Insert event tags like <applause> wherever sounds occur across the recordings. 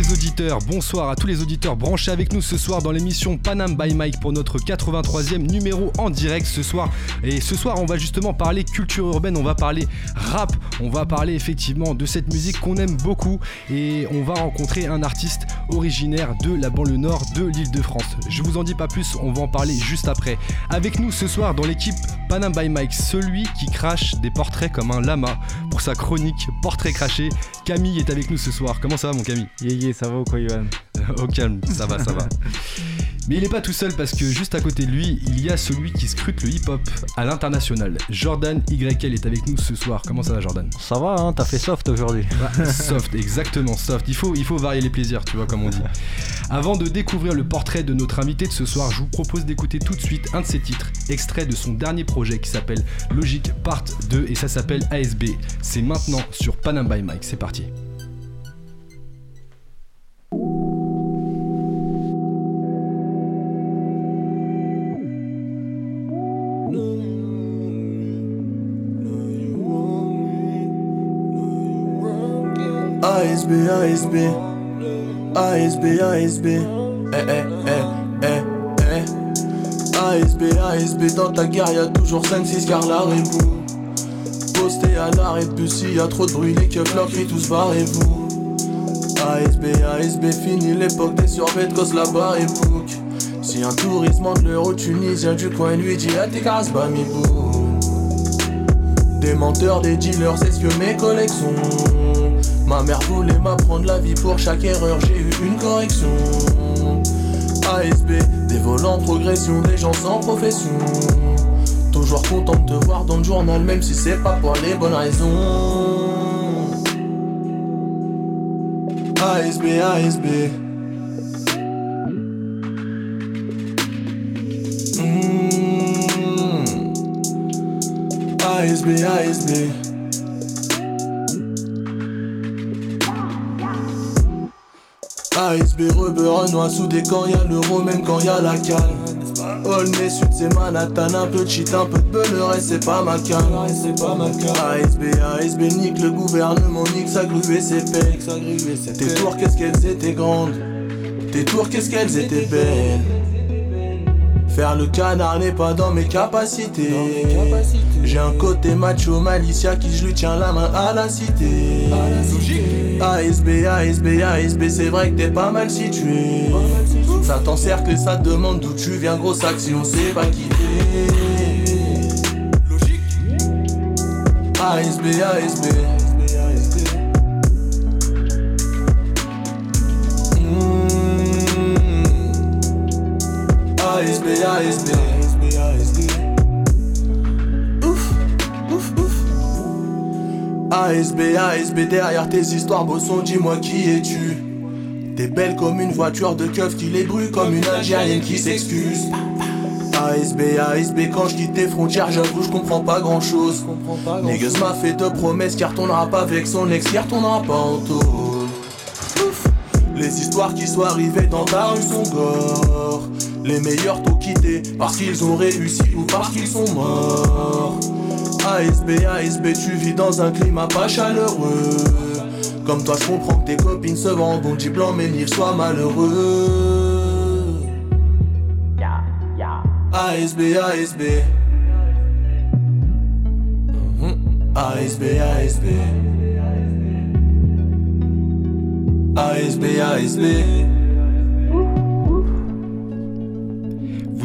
les auditeurs, bonsoir à tous les auditeurs branchés avec nous ce soir dans l'émission Panam by Mike pour notre 83e numéro en direct ce soir. Et ce soir, on va justement parler culture urbaine, on va parler rap, on va parler effectivement de cette musique qu'on aime beaucoup et on va rencontrer un artiste originaire de la banlieue nord de l'île de France. Je vous en dis pas plus, on va en parler juste après. Avec nous ce soir dans l'équipe Panam by Mike, celui qui crache des portraits comme un lama pour sa chronique Portrait craché. Camille est avec nous ce soir. Comment ça va mon Camille? Yeah, ça va ou quoi, Yohan <laughs> Au calme, ça va, ça va. <laughs> Mais il n'est pas tout seul parce que juste à côté de lui, il y a celui qui scrute le hip-hop à l'international. Jordan YL est avec nous ce soir. Comment ça va, Jordan? Ça va, hein, t'as fait soft aujourd'hui. <laughs> soft, exactement, soft. Il faut, il faut varier les plaisirs, tu vois, comme on dit. Avant de découvrir le portrait de notre invité de ce soir, je vous propose d'écouter tout de suite un de ses titres, extrait de son dernier projet qui s'appelle Logic Part 2 et ça s'appelle ASB. C'est maintenant sur Panam by Mike. C'est parti. ASB, ASB, ASB, ASB, eh eh eh eh eh. ASB, ASB, dans ta guerre y'a toujours 5-6 car la rébou. Posté à l'arrêt de bus, y a trop de bruit, les keufs leur crient tous barrez-vous. ASB, ASB, fini l'époque des survêtes, cause la barre et bouc. Si un touriste de l'euro tunisien du coin lui dit à tes casse mi Des menteurs, des dealers, c'est ce que mes collègues sont. Ma mère voulait m'apprendre la vie pour chaque erreur, j'ai eu une correction. ASB, des volants en progression, des gens sans profession. Toujours content de te voir dans le journal, même si c'est pas pour les bonnes raisons. ASB, ASB. ASB, ASB. ASB, noix sous des camps, y'a l'euro même quand y'a la calme. Olney Sud c'est Manhattan, un peu de cheat, un peu de beurre et c'est pas ma ma ASB, ASB, nique le gouvernement, nique sa grue et ses pecs. Tes tours, qu'est-ce qu'elles étaient grandes. Tes tours, qu'est-ce qu'elles étaient belles. Faire le canard n'est pas dans mes capacités. J'ai un côté macho malicia qui je lui tiens la main à la cité. ASB, ASB, ASB, c'est vrai que t'es pas mal situé. Ça t'encercle et ça te demande d'où tu viens, grosse action, c'est pas quitter. Logique. ASB, ASB. ASB, ASB. ASB, ASB, derrière tes histoires, bosson, dis-moi qui es-tu T'es belle comme une voiture de keuf qui les brûle comme une Algérienne qui s'excuse. ASB, ASB, quand je quitte tes frontières, j'avoue, je comprends pas grand chose. Niggas m'a fait de promesses qui retournera pas avec son ex, qui retournera pas en tôle. Les histoires qui sont arrivées dans ta rue sont gore. Les meilleurs t'ont quitté parce qu'ils ont réussi ou parce qu'ils sont morts. ASB, ASB, tu vis dans un climat pas chaleureux. Comme toi, je comprends que tes copines se vendent bon blanc, mais n'y soient malheureux. ASB, ASB. ASB, ASB. ASB, ASB.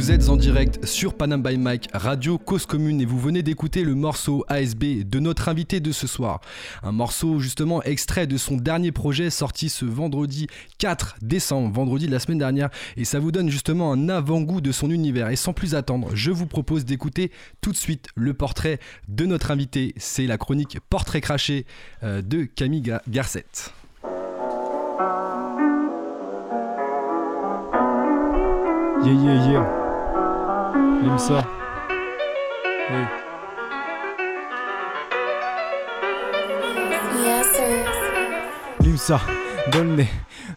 Vous êtes en direct sur Panam by Mike, Radio Cause Commune, et vous venez d'écouter le morceau ASB de notre invité de ce soir. Un morceau justement extrait de son dernier projet sorti ce vendredi 4 décembre, vendredi de la semaine dernière, et ça vous donne justement un avant-goût de son univers. Et sans plus attendre, je vous propose d'écouter tout de suite le portrait de notre invité. C'est la chronique Portrait craché euh, de Camille Garcette. Yeah, yeah, yeah. Limsa. Oui. Limsa, donne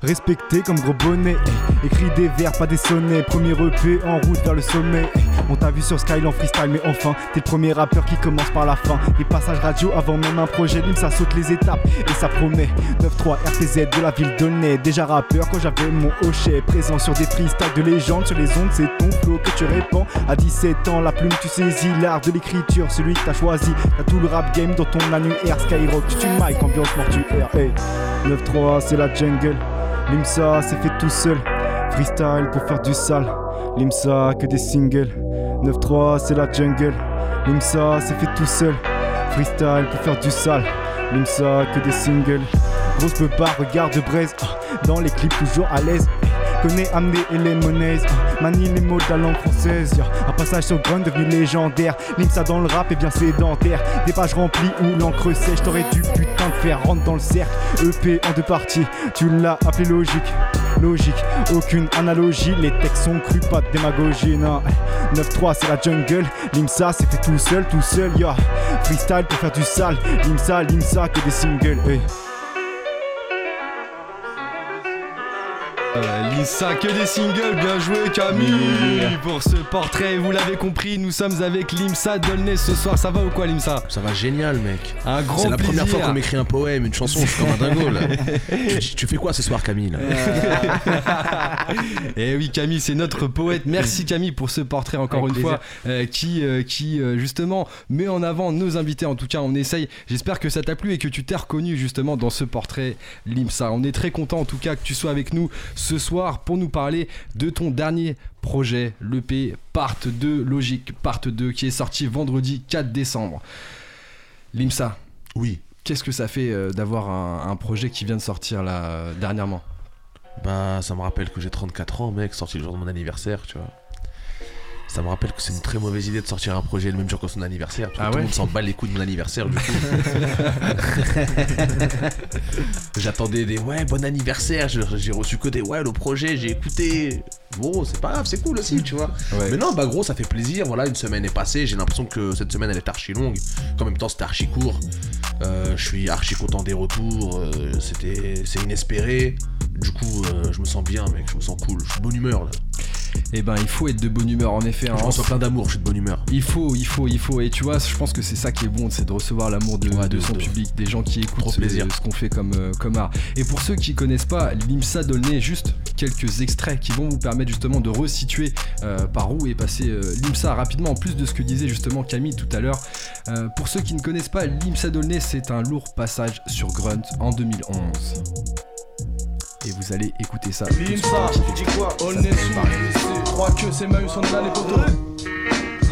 respecté comme gros bonnet. eh. Écrit des vers, pas des sonnets. Premier EP en route vers le sommet. eh. On t'a vu sur Skyle en freestyle, mais enfin, t'es le premier rappeur qui commence par la fin. Les passages radio avant même un projet, Lim, ça saute les étapes et ça promet. 9-3 RPZ de la ville d'Aulnay. Déjà rappeur quand j'avais mon hochet. Présent sur des freestyles de légende, sur les ondes, c'est ton flow que tu répands. À 17 ans, la plume, tu saisis l'art de l'écriture, celui que t'as choisi. T'as tout le rap game dans ton annuaire. Skyrock, tu mic, ambiance mortuaire. Hey. 9-3, c'est la jungle. Limsa, c'est fait tout seul. Freestyle pour faire du sale. Limsa, que des singles. 9-3, c'est la jungle. Limsa, c'est fait tout seul. Freestyle pour faire du sale. Limsa, que des singles. Grosse beubare, regarde de braise. ah, Dans les clips, toujours à l'aise. Connais et les monnaies. ah, Manie les mots de la langue française. Un passage sur Grunt devenu légendaire. Limsa dans le rap est bien sédentaire. Des pages remplies où l'encre sèche. T'aurais dû putain de faire rentre dans le cercle. EP en deux parties. Tu l'as appelé logique. Logique, aucune analogie. Les textes sont crus, pas de démagogie. Non. 9-3, c'est la jungle. Limsa, c'est fait tout seul, tout seul. Yeah. Freestyle pour faire du sale. Limsa, Limsa, que des singles. Lisa, que des singles, bien joué Camille. Pour ce portrait, vous l'avez compris, nous sommes avec Limsa Dolnay ce soir, ça va ou quoi Limsa? Ça va génial, mec. Un grand C'est la plaisir. première fois qu'on m'écrit un poème, une chanson, je suis comme un dingo là. <laughs> tu, tu fais quoi ce soir, Camille Et Eh oui Camille, c'est notre poète. Merci Camille pour ce portrait encore Avec une fois euh, qui, euh, qui euh, justement met en avant nos invités. En tout cas, on essaye. J'espère que ça t'a plu et que tu t'es reconnu justement dans ce portrait Limsa. On est très content en tout cas que tu sois avec nous ce soir pour nous parler de ton dernier projet, l'EP Part 2 Logique Part 2 qui est sorti vendredi 4 décembre. Limsa, Oui. qu'est-ce que ça fait euh, d'avoir un, un projet qui vient de sortir là euh, dernièrement? Bah, ça me rappelle que j'ai 34 ans, mec, sorti le jour de mon anniversaire, tu vois. Ça me rappelle que c'est une très mauvaise idée de sortir un projet le même jour que son anniversaire. Parce que Ah tout ouais le monde s'en bat les couilles de mon anniversaire, du coup. <laughs> J'attendais des ouais, bon anniversaire. J'ai j'ai reçu que des ouais, le projet, j'ai écouté. Bon, c'est pas grave, c'est cool aussi, tu vois. Ouais. Mais non, bah gros, ça fait plaisir. Voilà, une semaine est passée. J'ai l'impression que cette semaine elle est archi longue. En même temps, c'était archi court. Euh, je suis archi content des retours. euh, c'était, c'est inespéré. Du coup, euh, je me sens bien, mec. Je me sens cool. Je suis de bonne humeur là. Eh ben, il faut être de bonne humeur en effet. hein. Je reçois plein d'amour. Je suis de bonne humeur. Il faut, il faut, il faut. Et tu vois, je pense que c'est ça qui est bon, c'est de recevoir l'amour de, Ouais, de de- son de- public, des gens qui écoutent Trop ce, qu'on fait comme, euh, comme art. Et pour ceux qui connaissent pas l'IMSA Dolnay, juste quelques extraits qui vont vous permettre justement de resituer euh, par où est passé euh, l'IMSA rapidement, en plus de ce que disait justement Camille tout à l'heure. Euh, pour ceux qui ne connaissent pas, l'IMSA Dolnay, c'est un lourd passage sur Grunt en 2011. Et vous allez écouter ça. tu dis quoi On est sous. Trois queues, c'est on les.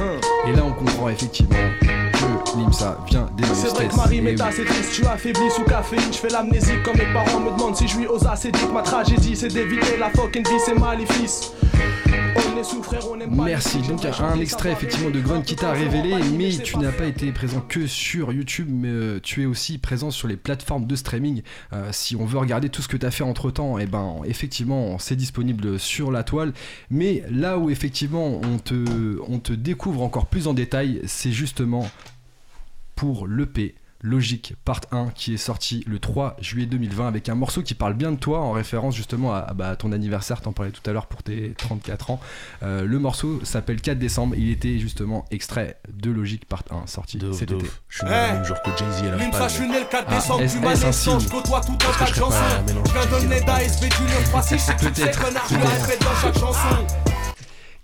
Hein. Et là, on comprend effectivement que l'IMSA vient des C'est vrai que Marie m'est assez triste, tu affaiblis sous caféine, je fais l'amnésie comme mes parents me demandent si je lui ose acédique. Ma tragédie c'est d'éviter la fucking vie, c'est maléfice. Merci. Donc un extrait effectivement de Grunt qui t'a révélé, mais tu n'as pas été présent que sur YouTube, mais euh, tu es aussi présent sur les plateformes de streaming. Euh, si on veut regarder tout ce que tu as fait entre temps, et ben effectivement c'est disponible sur la toile. Mais là où effectivement on te, on te découvre encore plus en détail, c'est justement pour l'EP. Logique Part 1 qui est sorti le 3 juillet 2020 avec un morceau qui parle bien de toi en référence justement à, à, bah, à ton anniversaire, t'en parlais tout à l'heure pour tes 34 ans. Euh, le morceau s'appelle 4 décembre, il était justement extrait de Logique Part 1 sorti De cet de été. Je suis né le Eh. même jour que Jay-Z et la Limsa, je suis né le 4 Ah, décembre, est-ce- du mal est-ce un naissant, signe je côtoie tout un Est-ce que tas de je ferais chansons. pas un mélange Je viens de Jay-Z et la d'ASV du 936, si tu connard, je <laughs> peut-être. répète dans chaque chanson.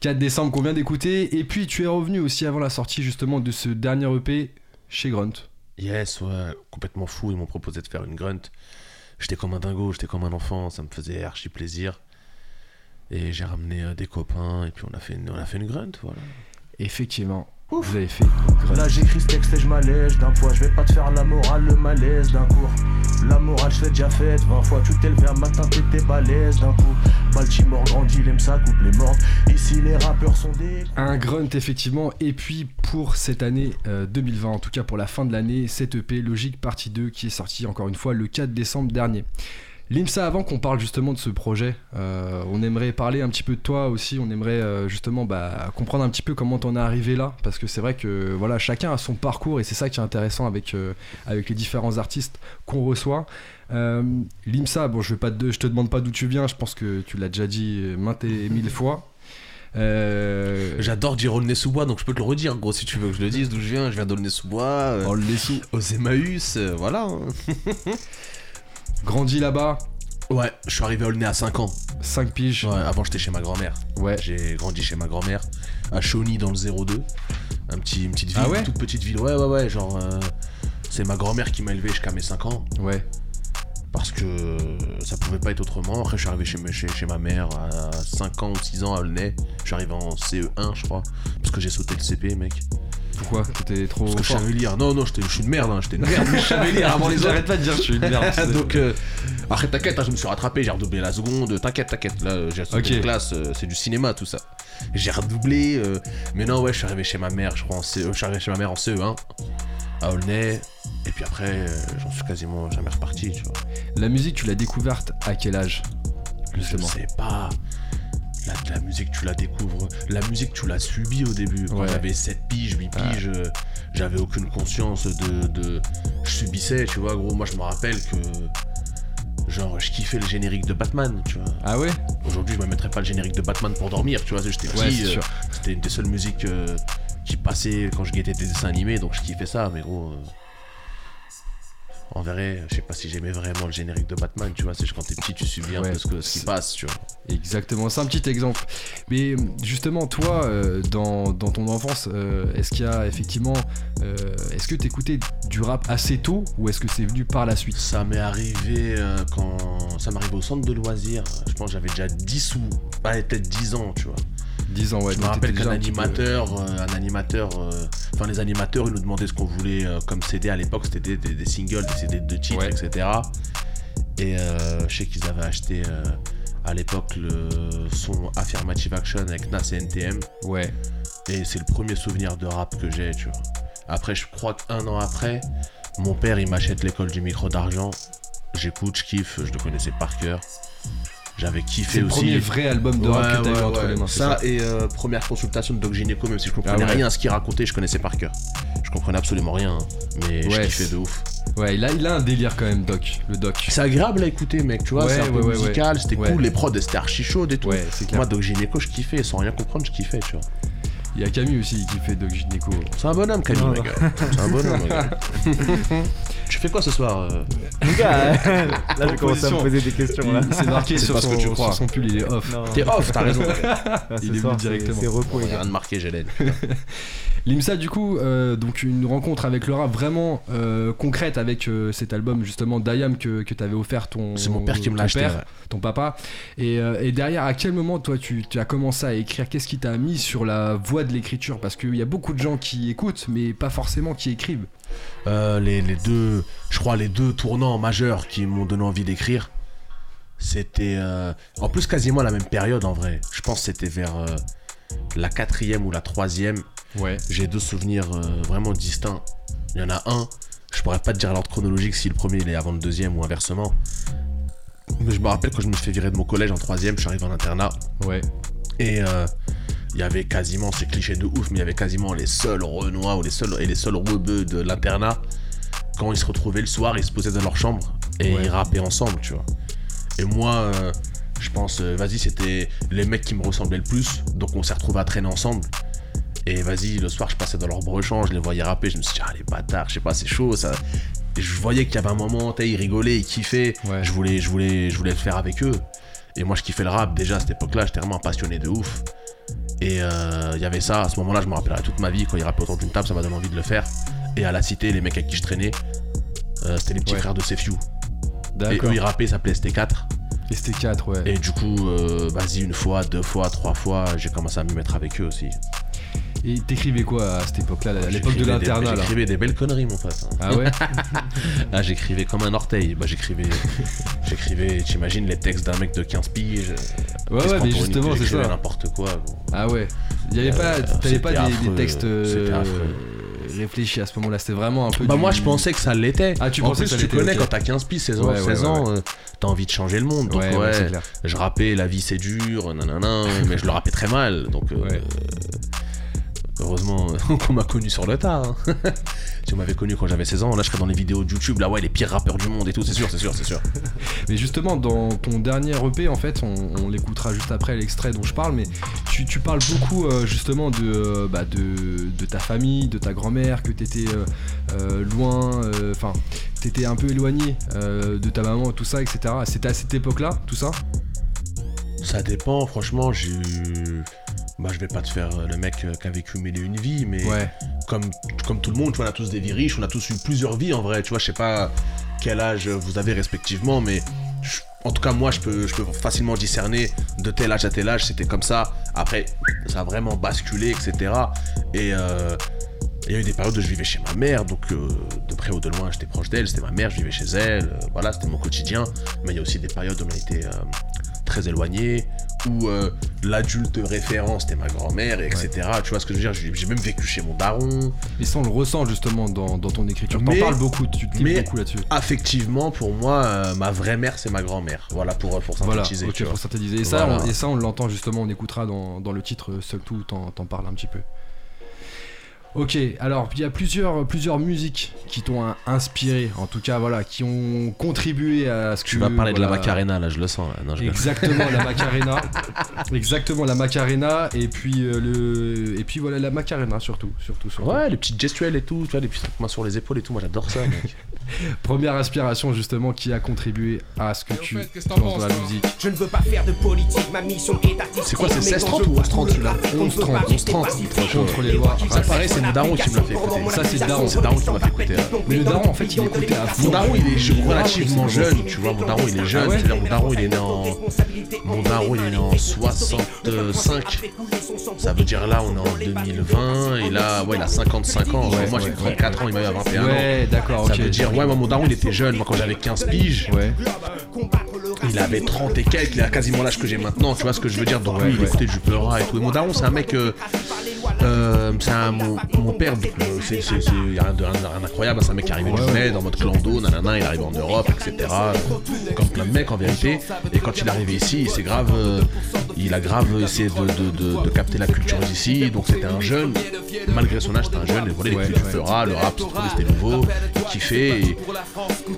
4 décembre qu'on vient d'écouter, et puis tu es revenu aussi avant la sortie justement de ce dernier EP chez Grunt. Yes, ouais, complètement fou. Ils m'ont proposé de faire une grunt. J'étais comme un dingo, j'étais comme un enfant, ça me faisait archi plaisir. Et j'ai ramené euh, des copains, et puis on a fait une, on a fait une grunt, voilà. Effectivement, Ouf. vous avez fait. Là j'écris ce texte et je m'allège d'un poids, je vais pas te faire la morale, le malaise d'un cours. La morale je l'ai déjà faite, 20 fois tu t'es levé un matin, t'étais balèze d'un coup. Baltimore grandit, l'aime ça, coupe les morts. Ici les rappeurs sont des. Un grunt effectivement et puis pour cette année euh, 2020 en tout cas pour la fin de l'année cette EP Logique partie 2 qui est sortie encore une fois le 4 décembre dernier. Limsa, avant qu'on parle justement de ce projet, euh, on aimerait parler un petit peu de toi aussi. On aimerait euh, justement bah, comprendre un petit peu comment t'en es arrivé là, parce que c'est vrai que voilà, chacun a son parcours et c'est ça qui est intéressant avec euh, avec les différents artistes qu'on reçoit. Limsa, bon, je vais pas te, je te demande pas d'où tu viens. Je pense que tu l'as déjà dit maintes et mille <laughs> fois. Euh, J'adore dire Aulnay-sous-Bois, donc je peux te le redire, gros, si tu veux que je le dise d'où je viens. Je viens d'Aulnay-sous-Bois, euh, aux Emmaüs, euh, voilà. <laughs> Grandi là-bas, Ouais, je suis arrivé à Aulnay à 5 ans. 5 piges. Ouais, avant j'étais chez ma grand-mère. Ouais. J'ai grandi chez ma grand-mère, à Chauny dans le 02. Un petit, une petite ville, Ah ouais une toute petite ville. Ouais, ouais, ouais, genre. euh, c'est ma grand-mère qui m'a élevé jusqu'à mes 5 ans. Ouais. Parce que ça pouvait pas être autrement. Après, je suis arrivé chez, ma- chez, chez ma mère à 5 ans ou 6 ans à Aulnay. Je suis arrivé en CE1, je crois. Parce que j'ai sauté le CP, mec. Pourquoi T'étais trop Parce que je savais lire. Non, non, j'étais- je suis une merde, hein. j'étais une merde, mais je savais lire avant les autres. J'arrête pas de dire je suis une merde. <laughs> Donc, euh, après, t'inquiète, hein, je me suis rattrapé, j'ai redoublé la seconde. T'inquiète, t'inquiète, là, j'ai sauté Ok. une classe, euh, c'est du cinéma, tout ça. J'ai redoublé, euh, mais non, ouais, je suis arrivé chez ma mère, je crois, en CE, je suis arrivé chez ma mère en CE1, à Aulnay, et puis après, euh, j'en suis quasiment jamais reparti, tu vois. La musique, tu l'as découverte à quel âge Justement. Je sais pas. La, la musique, tu la découvres. La musique, tu l'as subie au début. Quand Ouais. j'avais 7 piges, 8 piges, euh, j'avais aucune conscience de, de. Je subissais, tu vois, gros. Moi, je me rappelle que. Genre, je kiffais le générique de Batman, tu vois. Ah ouais? Aujourd'hui, je me mettrais pas le générique de Batman pour dormir, tu vois. J'étais. Ouais, euh. C'était une des seules musiques euh, qui passait quand je guettais des dessins animés, donc je kiffais ça, mais gros. euh, En vrai, je sais pas si j'aimais vraiment le générique de Batman, tu vois. C'est quand t'es petit, tu subis un Ouais, peu ce, que- ce qui passe, tu vois. Exactement, c'est un petit exemple. Mais justement, toi, euh, dans, dans ton enfance, euh, est-ce qu'il y a effectivement. euh, est-ce que t'écoutais du rap assez tôt ou est-ce que c'est venu par la suite? Ça m'est arrivé quand. Ça m'est arrivé au centre de loisirs. Je pense que j'avais déjà 10 ou. Peut-être 10 ans, tu vois. 10 ans, ouais. je me rappelle qu'un peu- animateur, euh, un animateur, euh, enfin les animateurs, ils nous demandaient ce qu'on voulait euh, comme CD à l'époque, c'était des, des- des singles, des CD de titres, Ouais. etc. Et je sais qu'ils avaient acheté à l'époque le son Affirmative Action avec Nas et NTM. Ouais. Et c'est le premier souvenir de rap que j'ai, tu vois. Après, je crois qu'un an après, mon père, il m'achète l'école du micro d'argent. J'écoute, je kiffe, je le connaissais par cœur. J'avais kiffé C'est le aussi. premier vrai album de rap que t'as eu entre les mains. Ça, et euh, première consultation de Doc Gynéco, même si je comprenais Ah ouais. rien à ce qu'il racontait, je connaissais par cœur. Je comprenais absolument rien, mais je Ouais, kiffais de ouf. Ouais, il a, il a un délire quand même, Doc. Le Doc. C'est agréable à écouter, mec, tu vois, Ouais, c'est un peu ouais, ouais, musical, ouais. c'était Ouais. cool, les prods c'était archi chaudes et tout. Ouais. Moi, Doc Gynéco, je kiffais, sans rien comprendre, je kiffais, tu vois. Il y a Camille aussi qui fait Doc Gynéco. C'est un bonhomme, Camille, Non, non. C'est un bonhomme. <laughs> Tu fais quoi ce soir euh Mon gars, <laughs> là je vais commencer à me poser des questions là. Il s'est marqué <laughs> C'est sur pas ce son, que tu sur crois. son pull, il est off. Non, T'es off, t'as raison. là, il est venu directement. C'est repos, les Rien de marqué, Gélène. Limsa, du coup, euh, donc une rencontre avec rap vraiment euh, concrète avec euh, cet album justement d'Ayam que, que t'avais offert ton C'est mon père qui me l'a acheté. père, ouais. ton papa. Et, et derrière, à quel moment toi tu, tu as commencé à écrire? Qu'est-ce qui t'a mis sur la voie de l'écriture? Parce qu'il y a beaucoup de gens qui écoutent, mais pas forcément qui écrivent. Les, les deux, je crois, les deux tournants majeurs qui m'ont donné envie d'écrire, c'était en plus quasiment la même période en vrai. Je pense que c'était vers la quatrième ou la troisième. Ouais. J'ai deux souvenirs euh, vraiment distincts. Il y en a un, je pourrais pas te dire l'ordre chronologique si le premier il est avant le deuxième ou inversement. Mais je me rappelle quand je me suis fait virer de mon collège en troisième, je suis arrivé en internat. Ouais. Et euh, il y avait quasiment, c'est cliché de ouf, mais il y avait quasiment les seuls Renois ou les seuls, et les seuls rebeux de l'internat. Quand ils se retrouvaient le soir, ils se posaient dans leur chambre et Ouais. ils rappaient ensemble, tu vois. Et moi, euh, je pense, vas-y, c'était les mecs qui me ressemblaient le plus, donc on s'est retrouvés à traîner ensemble. Et vas-y, le soir, je passais dans leur brechant, je les voyais rapper, je me suis dit, ah les bâtards, je sais pas, c'est chaud ça. Et je voyais qu'il y avait un moment, ils rigolaient, ils kiffaient. Ouais. Je, voulais, je, voulais, je voulais le faire avec eux. Et moi, je kiffais le rap déjà à cette époque-là, j'étais vraiment passionné de ouf. Et euh, il y avait ça, à ce moment-là, je me rappellerai toute ma vie, quand ils rappaient autour d'une table, ça m'a donné envie de le faire. Et à la cité, les mecs avec qui je traînais, euh, c'était les petits Ouais. frères de Sefiu. Et eux, ils rappaient, ça s'appelait ST4. Et c'était 4, ouais. Et du coup, euh, vas-y, une fois, deux fois, trois fois, j'ai commencé à me mettre avec eux aussi. Et t'écrivais quoi à cette époque-là, à l'époque de l'internat J'écrivais des belles conneries, mon pote. hein. Ah ouais <laughs> <laughs> Ah, j'écrivais comme un orteil. Bah, j'écrivais, j'écrivais, t'imagines les textes d'un mec de 15 piges. Ouais, Qu'est-ce ouais, qu'on mais justement, c'est j'écrivais ça. n'importe quoi. gros. Ah ouais. Il y avait pas, Euh, t'avais c'était pas des, des textes. c'était euh, affreux. réfléchi à ce moment-là C'était vraiment un peu. Bah du- moi je pensais que ça l'était. Ah, tu en pensais plus, que ça tu connais quand t'as 15 piges, 16 ans, Ouais, ouais, 16 ouais, ans, ouais. euh, t'as envie de changer le monde. Donc Ouais, ouais, ouais, c'est clair. je rappais la vie c'est dur, nanana, mais je le rappais très mal. Donc euh, Ouais. Heureusement <laughs> qu'on m'a connu sur le tard. hein. <laughs> si on m'avait connu quand j'avais 16 ans, là je serais dans les vidéos de YouTube, là ouais les pires rappeurs du monde et tout, c'est sûr, c'est sûr, c'est sûr. <laughs> Mais justement, dans ton dernier EP, en fait, on, on l'écoutera juste après l'extrait dont je parle, mais tu, tu parles beaucoup euh, justement de, euh, bah, de, de ta famille, de ta grand-mère, que t'étais euh, euh, loin, euh, enfin, t'étais un peu éloigné euh, de ta maman, tout ça, etc. C'était à cette époque-là, tout ça? Ça dépend, franchement, j'ai eu. Bah, je vais pas te faire euh, le mec euh, qui a vécu mille et une vies, mais Ouais, comme, comme tout le monde, tu vois, on a tous des vies riches, on a tous eu plusieurs vies en vrai. Tu vois, je sais pas quel âge vous avez respectivement, mais je- en tout cas, moi, je peux, je peux facilement discerner de tel âge à tel âge, c'était comme ça. Après, ça a vraiment basculé, etc. Et euh, il y a eu des périodes où je vivais chez ma mère, donc euh, de près ou de loin, j'étais proche d'elle, c'était ma mère, je vivais chez elle, euh, voilà, c'était mon quotidien. Mais il y a aussi des périodes où on a été euh, très éloignés, où euh, l'adulte référent c'était ma grand-mère, etc. Tu vois ce que je veux dire? J'ai même vécu chez mon daron. et ça on le ressent justement dans, dans ton écriture. T'en parles beaucoup, tu te mais- beaucoup là-dessus. Affectivement, pour moi, euh, ma vraie mère c'est ma grand-mère. Voilà pour, pour Voilà, synthétiser. ok, tu vois. pour synthétiser. Et ça, Voilà. on, et ça, on l'entend justement, on écoutera dans, dans le titre Seul Tout, t'en parles un petit peu. Ok, alors il y a plusieurs, plusieurs musiques qui t'ont in- inspiré, en tout cas, voilà, qui ont contribué à ce que. Tu vas parler de la voilà, Macarena là, je le sens. là. Non, je- Exactement, la <laughs> Macarena. Exactement, la Macarena. Et puis, euh, le... et puis voilà, la Macarena surtout. surtout, surtout. Ouais, les petites gestuelles et tout, tu vois, les petites mains sur les épaules et tout, moi j'adore ça, mec. <laughs> Première inspiration justement qui a contribué à ce que tu lances dans la musique. Je ne veux pas faire de politique, ma mission est. C'est quoi, c'est mais 16 quand 30 je ou 11 30 celui-là 11 30, 11 30, contre les lois. Ça pareil, c'est mon daron qui me l'a fait écouter. Ça, c'est daron. C'est daron qui m'a fait écouter. Mais le daron, en fait, il écoutait à fond. Mon daron, il est relativement jeune, tu vois, mon daron, il est jeune. Ah C'est-à-dire, mon daron, il est né en. Mon daron, il est né en 65. Ça veut dire là, on est en 2020, et là, ouais, il a 55 ans. Moi, j'ai ouais, 34 ans, il m'a eu à 21 ans. Ouais, d'accord. Ça veut dire, ouais, moi, mon daron, il était jeune. Moi, quand j'avais 15 piges, Ouais. il avait 30 et quelques, il a quasiment l'âge que j'ai maintenant, tu vois ce que je veux dire? Donc Ouais, lui, il ouais. écoutait du Peura et tout. Et mon daron, c'est un mec. euh, euh, c'est un, mon, mon père, donc, euh, c'est, de rien, de- rien d'incroyable, c'est un mec qui arrivait du bled en mode clando, nanana, il arrive en Europe, etc. Comme plein de mecs en vérité. Et quand il est arrivé ici, c'est grave, euh, il a grave essayé de, de, de- de capter la culture d'ici. Donc c'était un jeune, malgré son âge, c'était un jeune, et voilà, il Ouais, du ouais. Peura, le rap, c'était nouveau, il kiffait. Et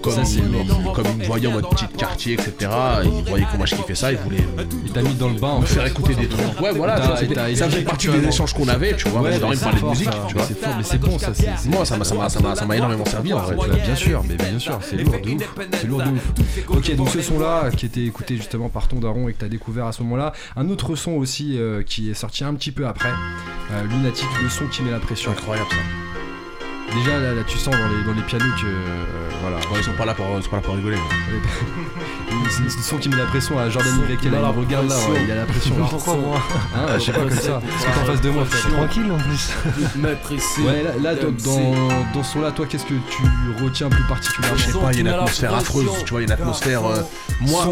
comme, Ça, il, comme il me voyait en mode petit quartier, etc. Il voyait comment je kiffais ça, il voulait me Il t'a mis dans le bain en me fait. faire écouter des trucs. Ouais, voilà, t'as ça faisait partie des échanges qu'on avait, tu vois. Ouais, Moi, j'adorais me parler de musique, ça. tu vois. C'est fort, mais c'est bon, ça. Moi, ça m'a, énormément servi en vrai. Bien sûr, mais bien sûr, c'est lourd de ouf. C'est lourd de ouf. Ok, donc ce son-là qui était écouté justement par ton daron et que t'as découvert à ce moment-là. Un autre son aussi euh, qui est sorti un petit peu après, euh, Lunatic, le son qui met la pression. Incroyable ça. Déjà là, là, tu sens dans les, dans les pianos que euh, voilà. Ils sont pas là pour, ils sont pas là pour rigoler. hein. C'est le son qui met la pression à Jordan Y. Là, il regarde là, ouais, il a la pression. Pourquoi moi Hein, je sais pas comme ça. Parce que t'es en face de moi, frère. Tranquille en plus. <laughs> Ouais, là, là, dans, dans ce son-là, toi, qu'est-ce que tu retiens plus particulièrement Je sais pas, il y a une atmosphère affreuse, tu vois, il y a une atmosphère. euh, moi,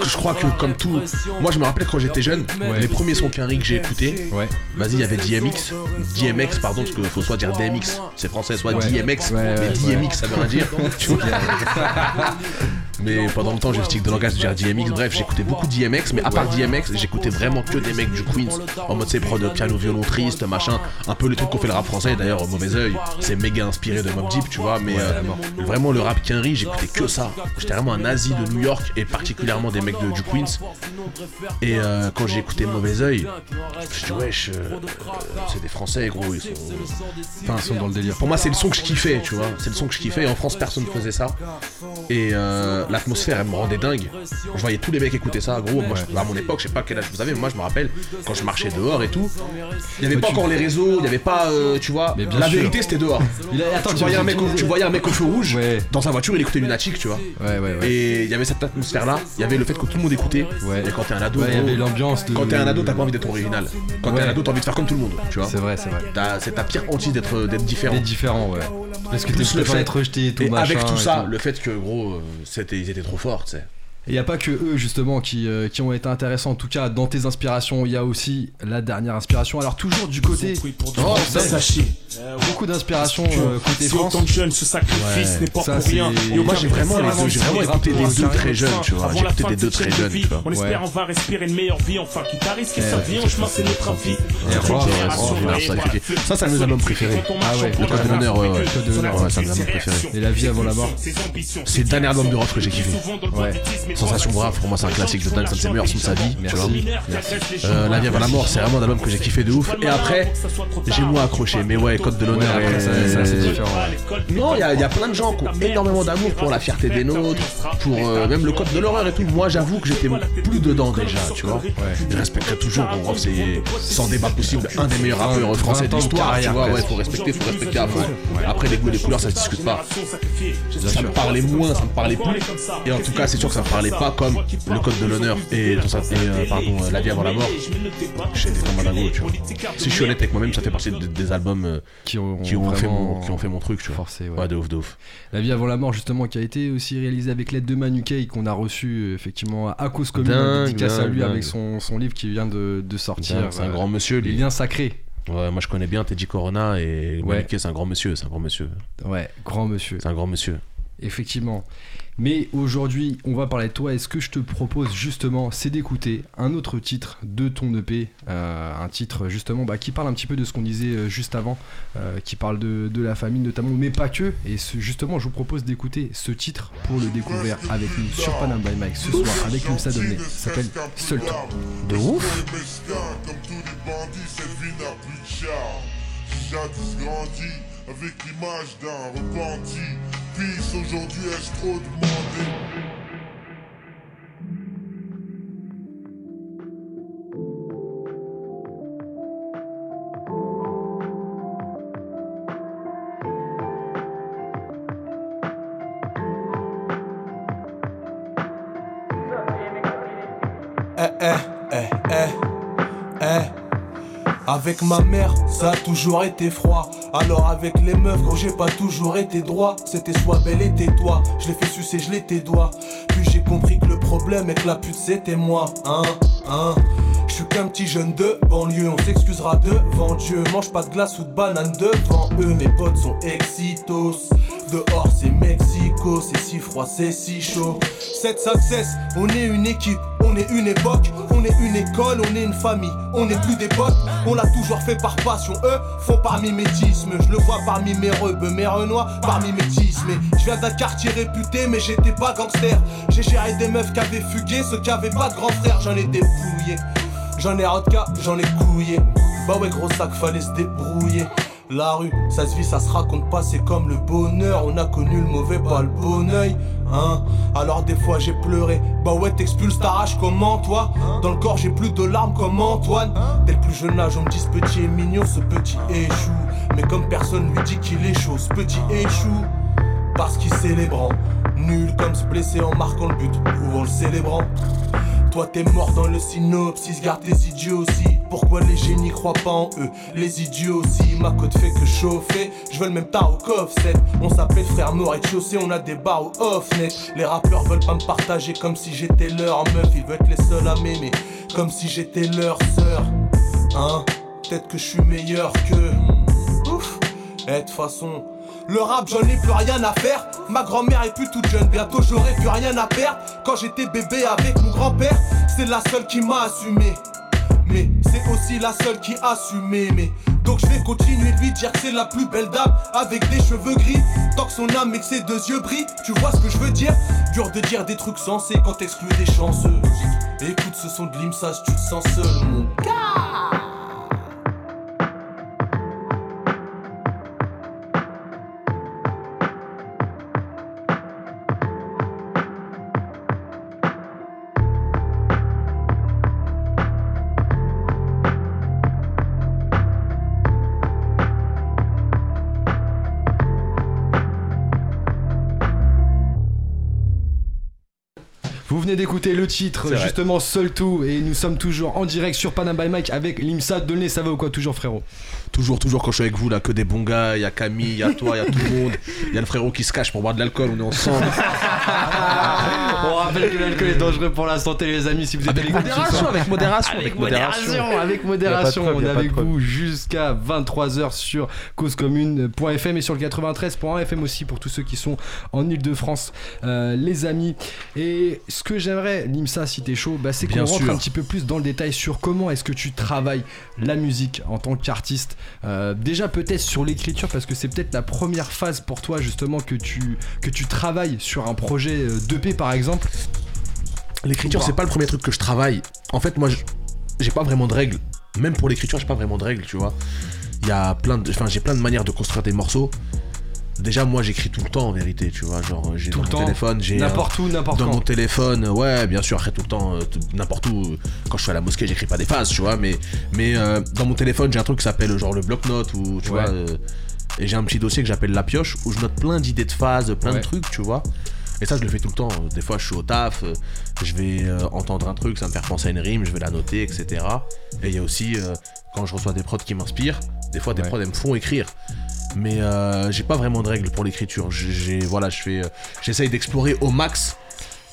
que je crois que comme tout. Moi, je me rappelle quand j'étais jeune, Ouais. les premiers sons qu'Henry que j'ai écoutés, Ouais. vas-y, il y avait DMX. DMX, pardon, parce qu'il faut soit dire DMX, c'est français, soit Ouais. DMX, mais DMX, ça veut rien dire. <laughs> tu vois. <laughs> Mais pendant longtemps, j'ai stick de langage dire DMX. Bref, j'écoutais beaucoup DMX, mais à part DMX, j'écoutais vraiment que des mecs du Queens. En mode, c'est prod de piano, violon triste, machin. Un peu le truc qu'on fait le rap français, d'ailleurs, au mauvais oeil. C'est méga inspiré de Mob Deep, tu vois. Mais euh, vraiment, le rap Kenry, j'écoutais que ça. J'étais vraiment un nazi de New York et particulièrement des mecs de- du Queens. Et euh, quand j'ai écouté Mauvais oeil, je dis, wesh, euh, euh, c'est des Français, gros. Ils sont. Enfin, ils sont dans le délire. Pour moi, c'est le son que je kiffais, tu vois. C'est le son que je kiffais. Et en France, personne ne faisait ça. Et euh, l'atmosphère, elle me rendait dingue. Je voyais tous les mecs écouter ça, gros. Moi, je- à mon époque, je sais pas quel âge vous avez, mais moi, je me rappelle quand je marchais dehors et tout. Il n'y avait pas encore les réseaux, il n'y avait pas, euh, tu vois. Mais bien La sûr. vérité, c'était dehors. <laughs> Il a- Attends, Tu voyais, un mec au, tu voyais un mec au feu rouge, Ouais. dans sa voiture, il écoutait Lunatic, tu vois. Ouais, ouais, ouais. Et il y avait cette atmosphère-là, il y avait le fait que tout le monde écoutait. Et quand t'es un ado, Ouais, il y gros, avait l'ambiance de. quand t'es un ado, t'as pas envie d'être original. Quand t'es un ado, t'as envie de faire comme tout le monde, tu vois. C'est vrai, c'est vrai. C'est ta pire hantise d'être différent. T'es différent, ouais. Parce que t'es Plus le fait- être rejeté et tout, Et machin. avec tout ça, tout. le fait que gros, euh, c'était, ils étaient trop forts, tu sais. Et il n'y a pas que eux justement qui, euh, qui ont été intéressants. En tout cas, dans tes inspirations, il y a aussi la dernière inspiration. Alors toujours du côté Oh, Ça, ça chie. beaucoup d'inspiration euh, côté Si France. autant de jeunes ce n'est pas ça, pour rien. Et Moi, j'ai vraiment les deux. J'ai vraiment écouté de les se deux très un jeunes, tu vois. J'ai écouté fin les de deux très jeunes, de vie, tu vois. On espère on va respirer une meilleure vie. Enfin, quitte à risquer sa vie, on chemin, c'est notre. Et ouais, ça, c'est un de mes albums préférés. Ah ouais, en le Code de l'honneur, ouais, c'est un de mes albums préférés. Et La vie avant la mort. C'est le dernier album de Rof que j'ai kiffé. Ouais. Sensation brave, pour moi, c'est un classique de Dan, c'est sons de sa vie. tu Merci. gens. Euh, La vie avant la mort, c'est vraiment un album que j'ai kiffé de ouf. Et après, j'ai moins accroché. Mais ouais, Code de l'honneur. Ouais, c'est différent. Non, il y, a- il y a plein de gens qui ont énormément d'amour pour la fierté des nôtres, pour euh, même le code de l'horreur et tout. Moi, j'avoue que j'étais plus dedans déjà, tu vois. Je respecterai toujours, c'est sans débat possible un des meilleurs rappeurs français 20 de l'histoire, tu vois. Ouais, faut respecter, faut respecter à fond. Après, les goûts et les couleurs, ça se discute pas. Ça me parlait moins, ça me parlait plus. Et en tout cas, c'est sûr que ça me parlait pas comme le code de l'honneur et, tout ça, et euh, pardon, euh, la vie avant la mort. Tu vois. Si je suis honnête avec moi-même, ça fait partie de- des albums euh, Qui ont, qui ont, fait vraiment mon, qui ont fait mon truc, tu vois. forcé. ouais. Ouais, de ouf, de ouf. La vie avant la mort, justement, qui a été aussi réalisée avec l'aide de Manu Kay, qu'on a reçu euh, effectivement à cause commune, Dingue, dédicace à dingue, lui dingue. avec son, son livre qui vient de, de sortir. C'est un euh, grand monsieur, Les lui. liens sacrés. Ouais, moi je connais bien Teddy Corona et Ouais. Monique, c'est un grand monsieur, c'est un grand monsieur. Ouais, grand monsieur. C'est un grand monsieur. Effectivement. Mais aujourd'hui, on va parler de toi. Et ce que je te propose justement, c'est d'écouter un autre titre de ton EP. euh, un titre justement bah, qui parle un petit peu de ce qu'on disait euh, juste avant, euh, qui parle de, de la famille notamment, mais pas que. Et ce- justement, je vous propose d'écouter ce titre pour le découvrir avec nous sur Panam by Mike ce soir avec Domné. Ça s'appelle Seul Toi. De ouf les mesquins, comme tous les bandits, cette vie n'a plus de charme. J'ai jadis grandi avec l'image d'un repenti. Peace, aujourd'hui est-ce trop demandé? Eh, eh, eh, eh, eh. Avec ma mère, ça a toujours été froid. Alors avec les meufs, gros, j'ai pas toujours été droit. C'était soit belle et tais-toi. Je l'ai fait sucer, je l'ai tes doigts. Puis j'ai compris que le problème est que la pute c'était moi. Hein, hein. Je suis qu'un petit jeune de banlieue, on s'excusera devant Dieu. Mange pas de glace ou de banane devant eux. Mes potes sont exitos. Dehors c'est Mexico, c'est si froid, c'est si chaud. Cette success, on est une équipe, on est une époque, on est une école, on est une famille, on n'est plus des potes, on l'a toujours fait par passion. Eux font par mimétisme, je le vois parmi mes rebeux, mes renois, par mimétisme. Je viens d'un quartier réputé, mais j'étais pas gangster. J'ai géré des meufs qui avaient fugué, ceux qui avaient pas de grand frère, j'en ai dépouillé. J'en ai rodka, j'en ai couillé. Bah ouais, gros sac, fallait se débrouiller. La rue, ça se vit, ça se raconte pas, c'est comme le bonheur. On a connu le mauvais, pas le bon oeil. Hein Alors des fois j'ai pleuré. Bah ouais, t'expulses, t'arraches comment toi? Dans le corps j'ai plus de larmes comme Antoine? Dès le plus jeune âge, on me dit ce petit est mignon, ce petit échoue. Mais comme personne lui dit qu'il est chaud, ce petit échoue. Parce qu'il célébrant. Nul comme se blesser en marquant le but ou en le célébrant. Toi t'es mort dans le synopsis, garde tes idiots aussi. Pourquoi les génies croient pas en eux? Les idiots aussi, ma côte fait que chauffer. Je veux le même tas au On s'appelle frère mort et chaussée, on a des bars au off net. Les rappeurs veulent pas me partager comme si j'étais leur meuf. Ils veulent être les seuls à m'aimer, comme si j'étais leur sœur. Hein? Peut-être que je suis meilleur que. Ouf Et de toute façon. Le rap, j'en ai plus rien à faire. Ma grand-mère est plus toute jeune, bientôt j'aurai plus rien à perdre. Quand j'étais bébé avec mon grand-père, c'est la seule qui m'a assumé. Mais c'est aussi la seule qui a assumé. Mais donc je vais continuer de lui dire que c'est la plus belle dame avec des cheveux gris. Tant que son âme et que ses deux yeux brillent, tu vois ce que je veux dire? Dur de dire des trucs sensés quand t'exclus des chanceux. Écoute ce son de l'imsage, tu te sens seul. Venez d'écouter le titre, justement Seul Tout, et nous sommes toujours en direct sur Panam by Mike avec Limsa Dolné. Ça va ou quoi, toujours frérot? Toujours, toujours quand je suis avec vous là, que des bons gars. Il y a Camille, il y a toi, il y a tout le monde. Il y a le frérot qui se cache pour boire de l'alcool. On est ensemble. <laughs> On rappelle que l'alcool est dangereux pour la santé, les amis. Si vous êtes Avec modération, avec modération, Avec avec modération, modération. avec modération. On est avec vous jusqu'à 23h sur causecommune.fm et sur le 93.1 FM aussi pour tous ceux qui sont en Ile-de-France, euh, les amis. Et ce que j'aimerais, Limsa, si t'es chaud, bah, c'est qu'on rentre un petit peu plus dans le détail sur comment est-ce que tu travailles la musique en tant qu'artiste. Euh, déjà peut-être sur l'écriture parce que c'est peut-être la première phase pour toi justement que tu, que tu travailles sur un projet euh, d'EP par exemple. L'écriture, c'est pas le premier truc que je travaille. En fait, moi, j'ai pas vraiment de règles. Même pour l'écriture, j'ai pas vraiment de règles, tu vois. Il y a plein de, enfin, j'ai plein de manières de construire des morceaux. Déjà, moi, j'écris tout le temps en vérité, tu vois. Genre, j'ai Tout dans le mon temps, téléphone, j'ai euh, N'importe où, n'importe dans quand. mon téléphone, ouais, bien sûr, après tout le temps, euh, n'importe où. euh, Quand je suis à la mosquée, j'écris pas des phases, tu vois, mais, mais euh, dans mon téléphone, j'ai un truc qui s'appelle genre le bloc-notes, ou tu Ouais. vois, euh, et j'ai un petit dossier que j'appelle la pioche, où je note plein d'idées de phases, plein Ouais. de trucs, tu vois. Et ça, je le fais tout le temps. Des fois, je suis au taf, euh, je vais euh, entendre un truc, ça me faire penser à une rime, je vais la noter, etc. Et il y a aussi, euh, quand je reçois des prods qui m'inspirent, des fois, des Ouais. prods, elles me font écrire. Mais euh, j'ai pas vraiment de règles pour l'écriture. J'ai- voilà, je fais, euh, j'essaye d'explorer au max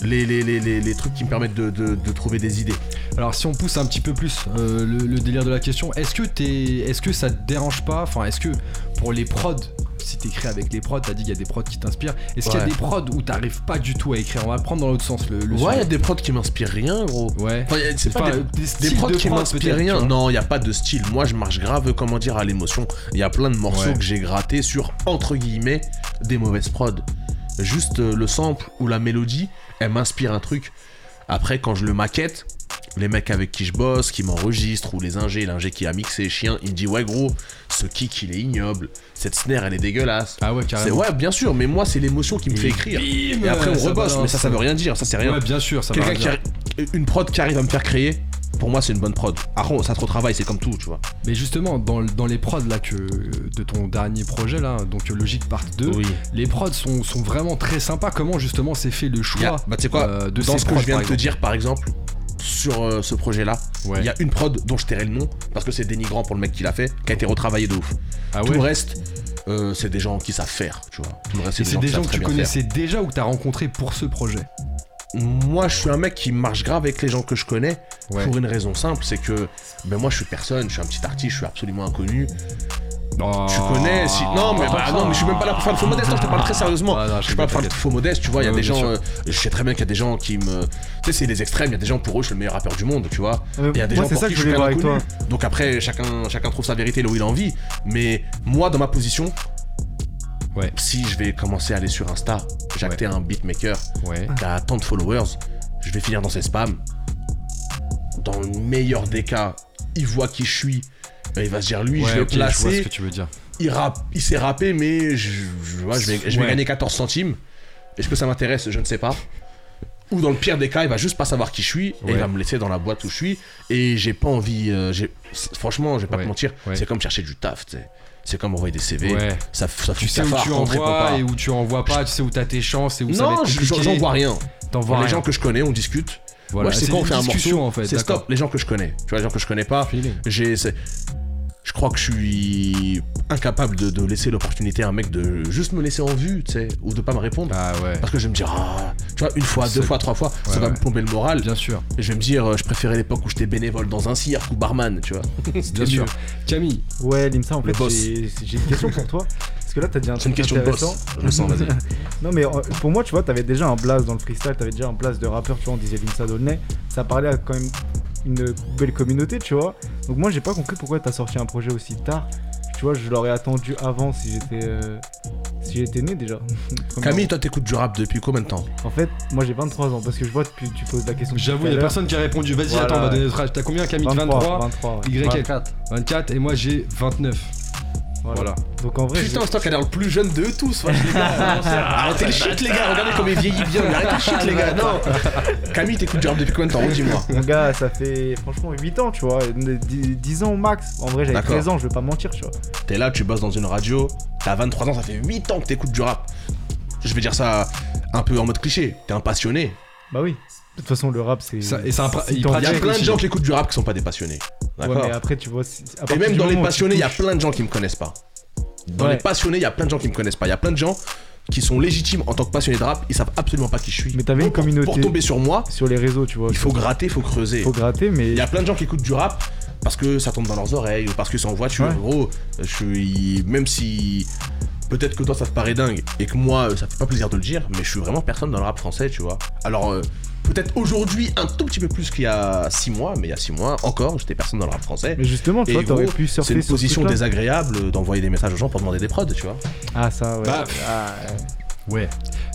les, les, les, les, trucs qui me permettent de, de, trouver des idées. Alors si on pousse un petit peu plus euh, le, délire de la question, est-ce que t'es, est-ce que ça te dérange pas? Enfin, est-ce que pour les prods, si t'écris avec les prods, t'as dit qu'il y a des prods qui t'inspirent. Est-ce qu'il y a des prods où t'arrives pas du tout à écrire On va le prendre dans l'autre sens le. le ouais, il y a des prods qui m'inspirent rien, gros. Ouais. Enfin, c'est pas, des, des des prods de qui m'inspirent rien. Non, il y a pas de style. Moi, je marche grave, comment dire, à l'émotion. Il y a plein de morceaux Ouais. que j'ai grattés sur, entre guillemets, des mauvaises prods. Juste euh, le sample ou la mélodie, elle m'inspire un truc. Après, quand je le maquette, les mecs avec qui je bosse, qui m'enregistrent, ou les ingés, l'ingé qui a mixé, chien, il me dit Ouais, gros, ce kick il est ignoble, cette snare elle est dégueulasse. Ah ouais, carrément. ouais, bien sûr, mais moi c'est l'émotion qui me fait écrire. bim, Et après on rebosse, mais ça ça veut rien dire, ça c'est rien. Ouais, bien sûr, ça. Quelqu'un qui une prod qui arrive à me faire créer, pour moi c'est une bonne prod. Après ça trop travail, c'est comme tout, tu vois. Mais justement, dans, le- dans les prods là que de ton dernier projet là, donc Logic Part 2, les prods sont, sont vraiment très sympas. Comment justement c'est fait le choix Il y a- bah quoi, euh, de dans ces ce que je viens de te dire par exemple sur euh, ce projet là, Ouais. il y a une prod dont je tairai le nom parce que c'est dénigrant pour le mec qui l'a fait, qui a été retravaillé de ouf. Ah Tout ouais le reste, euh, c'est des gens qui savent faire, tu vois. Tout le reste, Et c'est des gens que tu connaissais déjà ou que t'as rencontré pour ce projet? Moi, je suis un mec qui marche grave avec les gens que je connais Ouais. pour une raison simple, c'est que ben moi je suis personne, je suis un petit artiste, je suis absolument inconnu. Oh. Tu connais si non mais bah non mais je suis même pas là pour faire le faux modeste, non, je te parle très sérieusement. Ah, non, je suis pas là pour faire le faux modeste, tu vois, il y a Ouais, des gens euh, je sais très bien qu'il y a des gens qui me tu sais c'est les extrêmes, il y a des gens pour eux je suis le meilleur rappeur du monde, tu vois. Euh, Il y a des moi, gens c'est pour ça qui que je suis avec inconnu. Donc après chacun chacun trouve sa vérité là où il a envie, mais moi dans ma position Ouais. si je vais commencer à aller sur Insta, j'actais un beatmaker Ouais. a tant de followers, je vais finir dans ses spams. Dans le meilleur des cas, il voit qui je suis. Il va se dire lui, Ouais, je vais ok, je vois ce placer que tu veux dire. il, rappe, il s'est rappé, mais je, je, je vais, je vais Ouais. gagner 14 centimes. Est-ce que ça m'intéresse? Je ne sais pas. Ou dans le pire des cas, il va juste pas savoir qui je suis et il va me laisser dans la boîte où je suis. Et j'ai pas envie. euh, franchement, je vais pas te mentir, c'est comme chercher du taf. C'est comme envoyer des CV. Ouais. Ça, ça Tu sais où tu envoies pas. et où tu envoies pas, tu sais où t'as tes chances et où ça va Non, être je- compliqué. j'en vois rien. T'envoies les rien. gens que je connais, on discute. Voilà, Moi, je sais on fait un morceau. en fait, c'est stop, les gens que je connais. Tu vois, les gens que je connais pas. J'ai. Je crois que je suis incapable de, de laisser l'opportunité à un mec de juste me laisser en vue, tu sais, ou de pas me répondre. Ah ouais. Parce que je vais me dire, ah, tu vois, une fois, deux fois, trois fois, Ouais, ça va ouais. me plomber le moral. Bien sûr. Et je vais me dire, euh, je préférais l'époque où j'étais bénévole dans un cirque ou barman, tu vois. <laughs> Bien sûr. Camille, Ouais, Limsa, en Le fait, boss. j'ai une question pour toi. Parce que là, t'as dit un C'est une truc question de intéressant. boss. Je le sens, vas-y. <laughs> Non, mais euh, pour moi, tu vois, t'avais déjà un blast dans le freestyle, t'avais déjà un blast de rappeur, tu vois, on disait Limsa Dolnay. Ça parlait à quand même une belle communauté, tu vois. Donc, moi, j'ai pas compris pourquoi t'as sorti un projet aussi tard. Tu vois, je l'aurais attendu avant si j'étais euh, si j'étais né déjà. <laughs> Camille, toi, t'écoutes du rap depuis combien de temps? En fait, moi j'ai 23 ans parce que je vois depuis tu poses la question. j'avoue, il y a personne qui a répondu. Vas-y, Voilà, attends, on va donner notre âge. T'as combien, Camille? 23, 23 23. ouais. Y 24. 24 et moi j'ai 29. Voilà. Donc en vrai, Putain, j'ai- c'est toi qui a l'air le plus jeune de tous, wesh, les gars. Arrêtez le shit, les gars. Regardez comme il vieillit bien. Arrêtez le shit, les gars. Non. Camille, t'écoutes du rap depuis combien de temps Dis-moi. mon gars, ça fait franchement 8 ans, tu vois. 10, 10 ans au max. En vrai, j'avais D'accord. 13 ans, je vais pas mentir, tu vois. T'es là, tu bosses dans une radio, t'as 23 ans, ça fait 8 ans que t'écoutes du rap. Je vais dire ça un peu en mode cliché, t'es un passionné. Bah oui. De toute façon, le rap, c'est. Il y a plein de gens qui écoutent du rap qui sont pas des passionnés. Ouais, D'accord mais après, tu vois. si- à Et même dans les passionnés, il y a plein de gens qui me connaissent pas. Dans Ouais. les passionnés, il y a plein de gens qui me connaissent pas. Il y a plein de gens qui sont légitimes en tant que passionnés de rap, ils savent absolument pas qui je suis. Mais t'avais une communauté. Pour tomber sur moi, Sur les réseaux, tu vois. il faut gratter, il faut creuser. faut gratter, mais. Il y a plein de gens qui écoutent du rap parce que ça tombe dans leurs oreilles ou parce que c'est en voiture. Ouais. Gros, je suis. Même si. Peut-être que toi ça te paraît dingue et que moi ça fait pas plaisir de le dire, mais je suis vraiment personne dans le rap français, tu vois. Alors euh, peut-être aujourd'hui un tout petit peu plus qu'il y a 6 mois, mais il y a 6 mois encore, j'étais personne dans le rap français. Mais justement, tu vois, t'aurais pu c'est surfer une sur ce position désagréable d'envoyer des messages aux gens pour demander des prods, tu vois. Ah, ça, ouais. Bah, Ah, Ouais.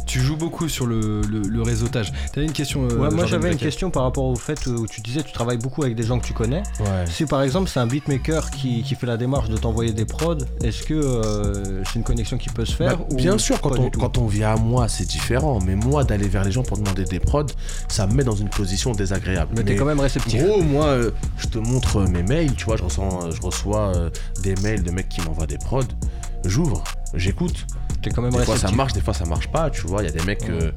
Tu joues beaucoup sur le, le, le réseautage. T'avais une question euh, Ouais, moi j'avais une question par rapport au fait où tu disais tu travailles beaucoup avec des gens que tu connais. Ouais. Si par exemple c'est un beatmaker qui, qui fait la démarche de t'envoyer des prods, est-ce que euh, c'est une connexion qui peut se faire Bah, ou bien sûr, quand on, tout quand on vient à moi, c'est différent. Mais moi, d'aller vers les gens pour demander des prods, ça me met dans une position désagréable. Mais t'es quand même réceptif. Gros, moi, euh, je te montre mes mails, tu vois, je, ressens, euh, je reçois euh, des mails de mecs qui m'envoient des prods. J'ouvre, j'écoute. T'es quand même Des fois ça marche, des fois ça marche pas, tu vois. Il y a des mecs, euh,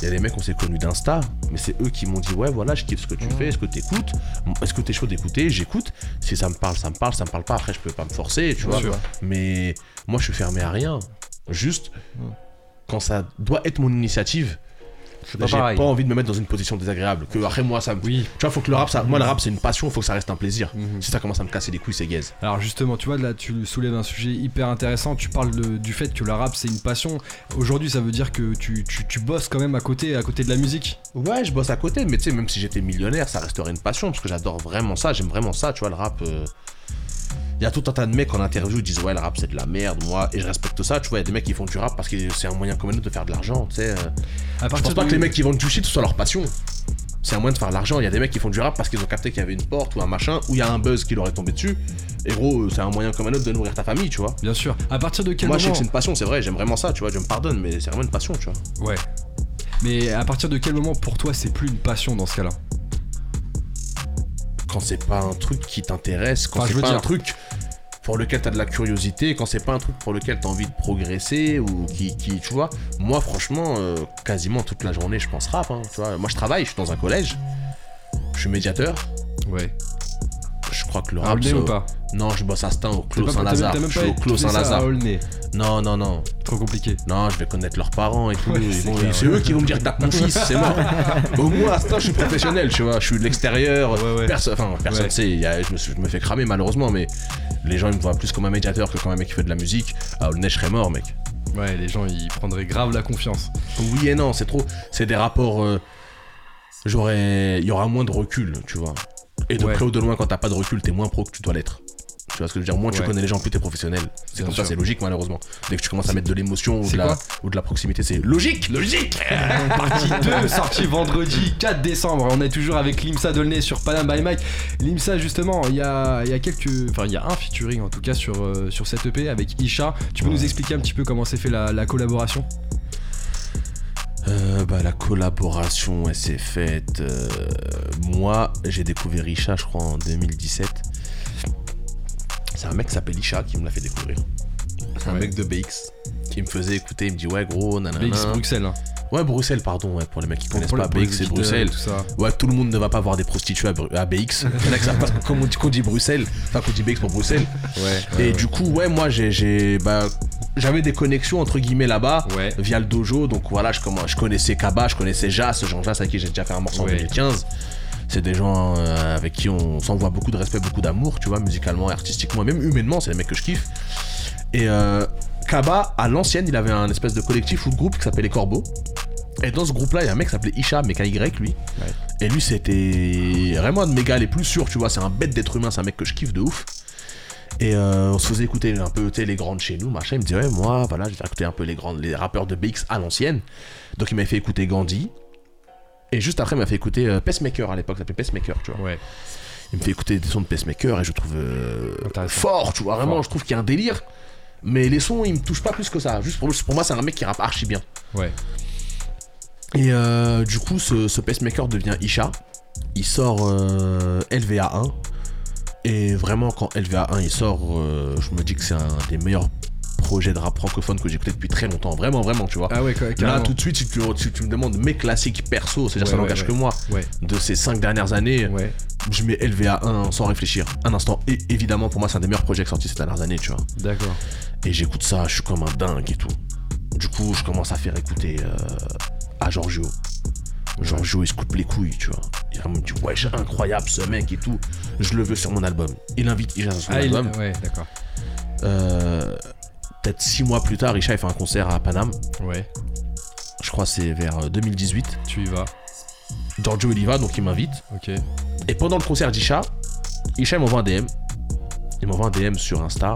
il y a des mecs, on s'est connus d'Insta, mais c'est eux qui m'ont dit, ouais, voilà, je kiffe ce que tu fais, est-ce que t'écoutes? Est-ce que t'es chaud d'écouter? J'écoute. Si ça me parle, ça me parle, ça me parle pas, après je peux pas me forcer, tu vois. sûr. Mais moi, je suis fermé à rien. Juste, quand ça doit être mon initiative, Pas j'ai pas envie de me mettre dans une position désagréable. Que après moi, ça me. Oui. Tu vois, faut que le rap, ça... moi, le rap, c'est une passion, faut que ça reste un plaisir. Mhm. Si ça commence à me casser les couilles, c'est gaze. Alors justement, tu vois, là, tu soulèves un sujet hyper intéressant. Tu parles de- du fait que le rap, c'est une passion. Aujourd'hui, ça veut dire que tu, tu, tu bosses quand même à côté, à côté de la musique. Ouais, je bosse à côté, mais tu sais, même si j'étais millionnaire, ça resterait une passion parce que j'adore vraiment ça, j'aime vraiment ça, tu vois, le rap. euh, Il y a tout un tas de mecs en interview qui disent ouais le rap c'est de la merde moi et je respecte ça tu vois il y a des mecs qui font du rap parce que c'est un moyen comme un autre de faire de l'argent tu sais euh. Je pense pas que les mecs qui vendent du shit ce soit leur passion c'est un moyen de faire de l'argent il y a des mecs qui font du rap parce qu'ils ont capté qu'il y avait une porte ou un machin ou il y a un buzz qui leur est tombé dessus et gros euh, c'est un moyen comme un autre de nourrir ta famille tu vois Bien sûr. À partir de quel moi je sais moment que c'est une passion c'est vrai j'aime vraiment ça tu vois je me pardonne mais c'est vraiment une passion tu vois Ouais. Mais à partir de quel moment pour toi c'est plus une passion dans ce cas-là? Quand c'est pas un truc qui t'intéresse, quand Enfin, c'est pas dire- un truc pour lequel t'as de la curiosité, quand c'est pas un truc pour lequel t'as envie de progresser ou qui, qui tu vois, moi franchement, euh, quasiment toute la journée je pense rap, hein, tu vois. Moi je travaille, je suis dans un collège, je suis médiateur, Ouais. Je crois que le rap. Aulnay ou pas Non, je bosse à Stein au Clos Saint-Lazare. Je suis au Clos Saint-Lazare. Non, non, non. Trop compliqué. Non, je vais connaître leurs parents et tout. C'est eux qui vont me dire tape mon fils, c'est mort. <laughs> Au moins à temps, je suis professionnel, tu vois. Je suis de l'extérieur. Enfin, personne sait. je me fais cramer malheureusement, mais les gens ils me voient plus comme un médiateur que comme un mec qui fait de la musique. À Aulnay, je serais mort, mec. Ouais, les gens ils prendraient grave la confiance. Oui et non, c'est trop. C'est des rapports. euh, J'aurais. Il y aura moins de recul, tu vois. Et de Ouais. près ou de loin, quand t'as pas de recul, t'es moins pro que tu dois l'être. Tu vois ce que je veux dire? Moins tu connais les gens, plus t'es professionnel. C'est comme ça, c'est logique malheureusement. Dès que tu commences à mettre de l'émotion ou, de la- quoi ou de la proximité, c'est logique Logique <laughs> Partie 2, sortie vendredi 4 décembre. On est toujours avec Limsa Dolnay sur Panam by Mike. Limsa, justement, il y a, y a quelques. Enfin, il y a un featuring en tout cas sur, euh, sur cette EP avec Isha. Tu peux nous expliquer un petit peu comment s'est fait la, la collaboration? Euh, bah, la collaboration, elle s'est faite. euh, moi, j'ai découvert Isha, je crois, en 2017. C'est un mec qui s'appelle Isha qui me l'a fait découvrir. C'est un mec de BX qui me faisait écouter. Il me dit, ouais, gros, nanana. BX Bruxelles. hein. Ouais, Bruxelles, pardon, ouais, pour les mecs qui connaissent pas, BX, c'est Bruxelles. Tout ça. Ouais, tout le monde ne va pas voir des prostituées à, Bru- à BX. Il <laughs> y en a qui savent pas ce que- comment on dit, qu'on dit Bruxelles. Enfin, qu'on dit BX pour Bruxelles. Ouais. Et du coup, ouais, moi, j'ai- j'ai. Bah, j'avais des connexions entre guillemets là-bas Ouais. via le dojo. Donc voilà, je, je connaissais Kaba, je connaissais Jas, Jean Jas avec qui j'ai déjà fait un morceau Ouais. en 2015. C'est des gens euh, avec qui on s'envoie beaucoup de respect, beaucoup d'amour, tu vois, musicalement, artistiquement, et même humainement, c'est des mecs que je kiffe. Et euh, Kaba, à l'ancienne, il avait un espèce de collectif ou de groupe qui s'appelait Les Corbeaux. Et dans ce groupe-là, il y a un mec qui s'appelait Isha, mais KY lui. Et lui, c'était vraiment un de mes gars les plus sûrs, tu vois. C'est un bête d'être humain, c'est un mec que je kiffe de ouf. Et euh, on se faisait écouter un peu les grandes chez nous, machin. Il me disait, ouais, moi, voilà, je vais faire écouter un peu les, grandes, les rappeurs de BX à l'ancienne. Donc il m'a fait écouter Gandhi. Et juste après, il m'a fait écouter euh, Pacemaker à l'époque, ça s'appelait Pacemaker, tu vois. Ouais. Il me fait écouter des sons de Pacemaker et je trouve euh, fort, tu vois. Vraiment, Fort. je trouve qu'il y a un délire. Mais les sons, ils me touchent pas plus que ça. Juste pour, pour moi, c'est un mec qui rappe archi bien. Ouais. Et du coup, ce, ce pacemaker devient Isha. Il sort euh, LVA1. Et vraiment, quand LVA1 il sort, euh, je me dis que c'est un des meilleurs projets de rap francophone que j'écoutais depuis très longtemps. Vraiment, vraiment, tu vois. Ah ouais, Là, carrément. tout de suite, si tu, me demandes mes classiques perso, c'est-à-dire Ouais, ça n'engage ouais. que moi, de ces cinq dernières années, je mets LVA1 sans réfléchir. Un instant. Et évidemment, pour moi, c'est un des meilleurs projets qui est sorti ces dernières années, tu vois. D'accord. Et j'écoute ça, je suis comme un dingue et tout. Du coup, je commence à faire écouter euh, à Giorgio. Giorgio, il se coupe les couilles, tu vois. Il me dit, ouais, incroyable ce mec et tout. Je le veux sur mon album. Il invite Isha sur son Ah, il... album. ouais, d'accord. Euh, Peut-être six mois plus tard, Isha il fait un concert à Paname. Ouais, Je crois que c'est vers euh, 2018. tu y vas. Giorgio, il y va, donc il m'invite. Ok. Et pendant le concert d'Isha, Isha il m'envoie un DM. Il m'envoie un DM sur Insta.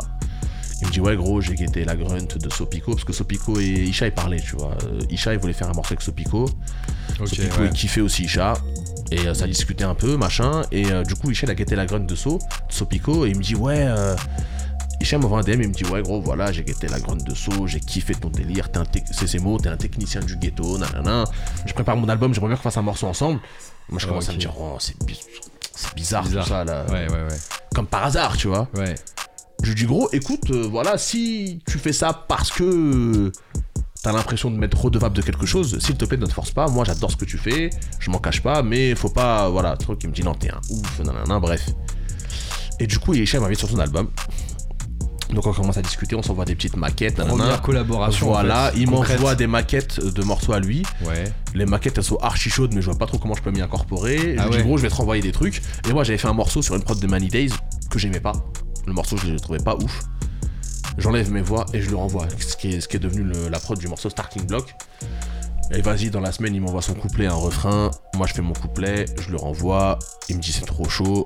Il me dit ouais gros j'ai guetté la grunt de Sopico parce que Sopico et Isha ils parlaient tu vois. Euh, Isha il voulait faire un morceau avec Sopico. Ok, Sopico ouais. il kiffait aussi Isha. Et euh, ça discutait un peu machin. Et euh, du coup Isha il a guetté la grunt de So, de Sopico et il me dit ouais euh, Isha m'envoie un DM il me dit ouais gros voilà j'ai guetté la grunt de So, j'ai kiffé ton délire, t'es un tec- c'est ces mots, t'es un technicien du ghetto, nanana. Je prépare mon album, j'aimerais bien qu'on fasse un morceau ensemble. Moi je commence à me dire oh c'est bizarre, Bizarre. tout ça là. Ouais, ouais, ouais. Comme par hasard tu vois. Ouais. Je lui dis gros, écoute, euh, voilà, si tu fais ça parce que t'as l'impression de m'être redevable de quelque chose, s'il te plaît, ne te force pas. Moi, j'adore ce que tu fais, je m'en cache pas, mais faut pas, voilà, truc qui me dit non, t'es un ouf, nanana, bref. Et du coup, Yesha m'invite sur son album. Donc on commence à discuter, on s'envoie des petites maquettes, nanana. Première collaboration. en Voilà, fait, il m'envoie des maquettes de morceaux à lui. Ouais. Les maquettes elles sont archi chaudes, mais je vois pas trop comment je peux m'y incorporer. Je Ah lui dis gros, je vais te renvoyer des trucs. Et moi, j'avais fait un morceau sur une prod de Many Days que j'aimais pas. Le morceau, je le trouvais pas ouf. J'enlève mes voix et je le renvoie. Ce qui est, devenu la prod du morceau Starting Block. Et vas-y, dans la semaine, il m'envoie son couplet, un refrain. Moi, je fais mon couplet, je le renvoie. Il me dit c'est trop chaud.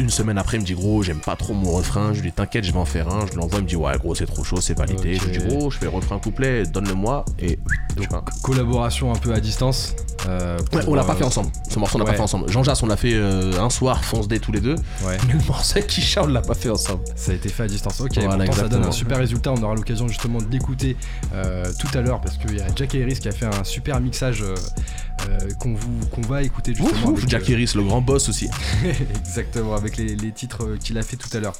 Une semaine après, il me dit gros, j'aime pas trop mon refrain. Je lui dis t'inquiète, je vais en faire un. Je l'envoie, il me dit ouais, gros, c'est trop chaud, c'est validé. Ok. Je lui dis gros, je fais refrain couplet, donne-le-moi. Et. Collaboration un peu à distance. euh, Ouais, on l'a pas euh, fait ensemble. Ce morceau, on l'a ouais. pas fait ensemble. Jean Jas, on l'a fait euh, un soir, fonce dé tous les deux. Ouais. Mais <laughs> le morceau qui chante, on l'a pas fait ensemble. Ça a été fait à distance. Ok, Voilà, pourtant, ça donne un super résultat. On aura l'occasion justement de l'écouter euh, tout à l'heure parce qu'il y a Jack Harris qui a fait un super mixage euh, euh, qu'on vous qu'on va écouter justement. Ouf, ouf, avec, Jack euh, Harris, le grand boss aussi. <laughs> Exactement, avec les, les titres euh, qu'il a fait tout à l'heure.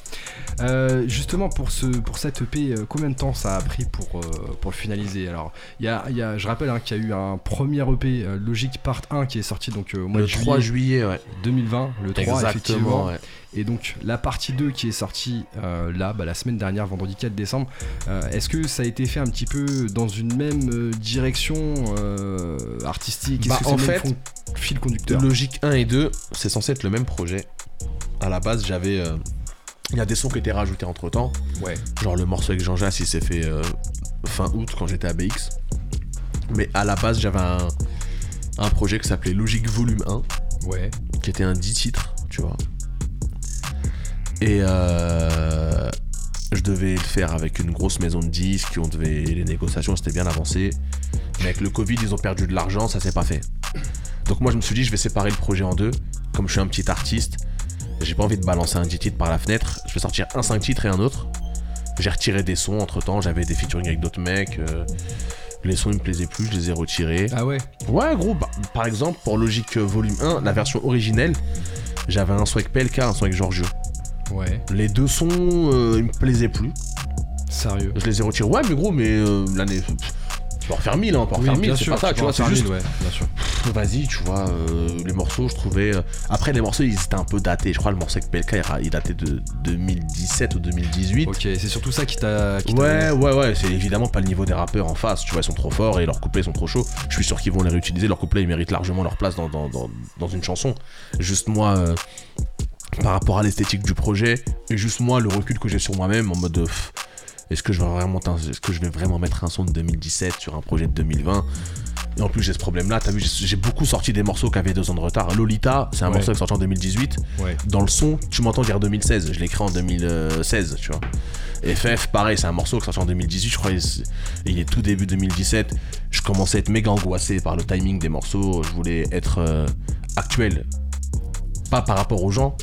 Euh, justement, pour, ce, pour cette EP, euh, combien de temps ça a pris pour, euh, pour le finaliser? Alors, il y a, y a- je rappelle hein, qu'il y a eu un premier EP, euh, Logic Part 1, qui est sorti donc, euh, au mois Le de 3 juillet juillet, ouais. 2020, le 3 effectivement. Exactement, ouais. Et donc, la partie 2 qui est sortie euh, là, bah, la semaine dernière, vendredi 4 décembre, euh, est-ce que ça a été fait un petit peu dans une même euh, direction artistique? Bah, que en fait, fil conducteur? Logique 1 et 2, c'est censé être le même projet. À la base, j'avais. Il y a des sons qui étaient rajoutés entre temps. Ouais. Genre le morceau avec Jean Jas, il s'est fait euh, fin août quand j'étais à BX. Mais à la base, j'avais un, un projet qui s'appelait Logique Volume 1. Ouais. qui était un 10 titres, tu vois. Et euh, je devais le faire avec une grosse maison de disques, on devait, les négociations c'était bien avancé. Mais avec le Covid, ils ont perdu de l'argent, ça s'est pas fait. Donc moi je me suis dit, je vais séparer le projet en deux. Comme je suis un petit artiste, j'ai pas envie de balancer un 10 titres par la fenêtre. Je vais sortir un 5 titres et un autre. J'ai retiré des sons entre temps, j'avais des featuring avec d'autres mecs. euh, les sons ils me plaisaient plus, je les ai retirés. Ah ouais Ouais, gros, bah, par exemple, pour Logic euh, Volume 1, la version originelle, j'avais un son avec PLK, un son avec Giorgio. Ouais. Les deux sons, euh, ils me plaisaient plus. Sérieux Je les ai retirés. Ouais, mais gros, mais euh, l'année. Tu peux en faire 1000, hein, en Oui, faire 1000, bien c'est pas ça, tu vois, c'est juste. mille, ouais, bien sûr. Vas-y, tu vois, euh, les morceaux, je trouvais. euh, Après, les morceaux, ils étaient un peu datés. Je crois le morceau avec PLK, il datait de 2017 ou 2018. Ok, c'est surtout ça qui t'a. Ouais, ouais, ouais, c'est évidemment pas le niveau des rappeurs en face, tu vois, ils sont trop forts et leurs couplets sont trop chauds. Je suis sûr qu'ils vont les réutiliser, leurs couplets ils méritent largement leur place dans, dans, dans, dans une chanson. Juste moi, euh, par rapport à l'esthétique du projet, et juste moi, le recul que j'ai sur moi-même en mode est-ce que, je vais vraiment, est-ce que je vais vraiment mettre un son de 2017 sur un projet de 2020 et en plus j'ai ce problème là, t'as vu, j'ai beaucoup sorti des morceaux qui avaient deux ans de retard. Lolita, c'est un Ouais. morceau qui est sorti en 2018. Ouais. Dans le son, tu m'entends dire 2016, je l'ai écrit en 2016, tu vois. FF, pareil, c'est un morceau qui est sorti en 2018, je crois, il est- il est tout début 2017. Je commençais à être méga angoissé par le timing des morceaux, je voulais être euh, actuel. Pas par rapport aux gens,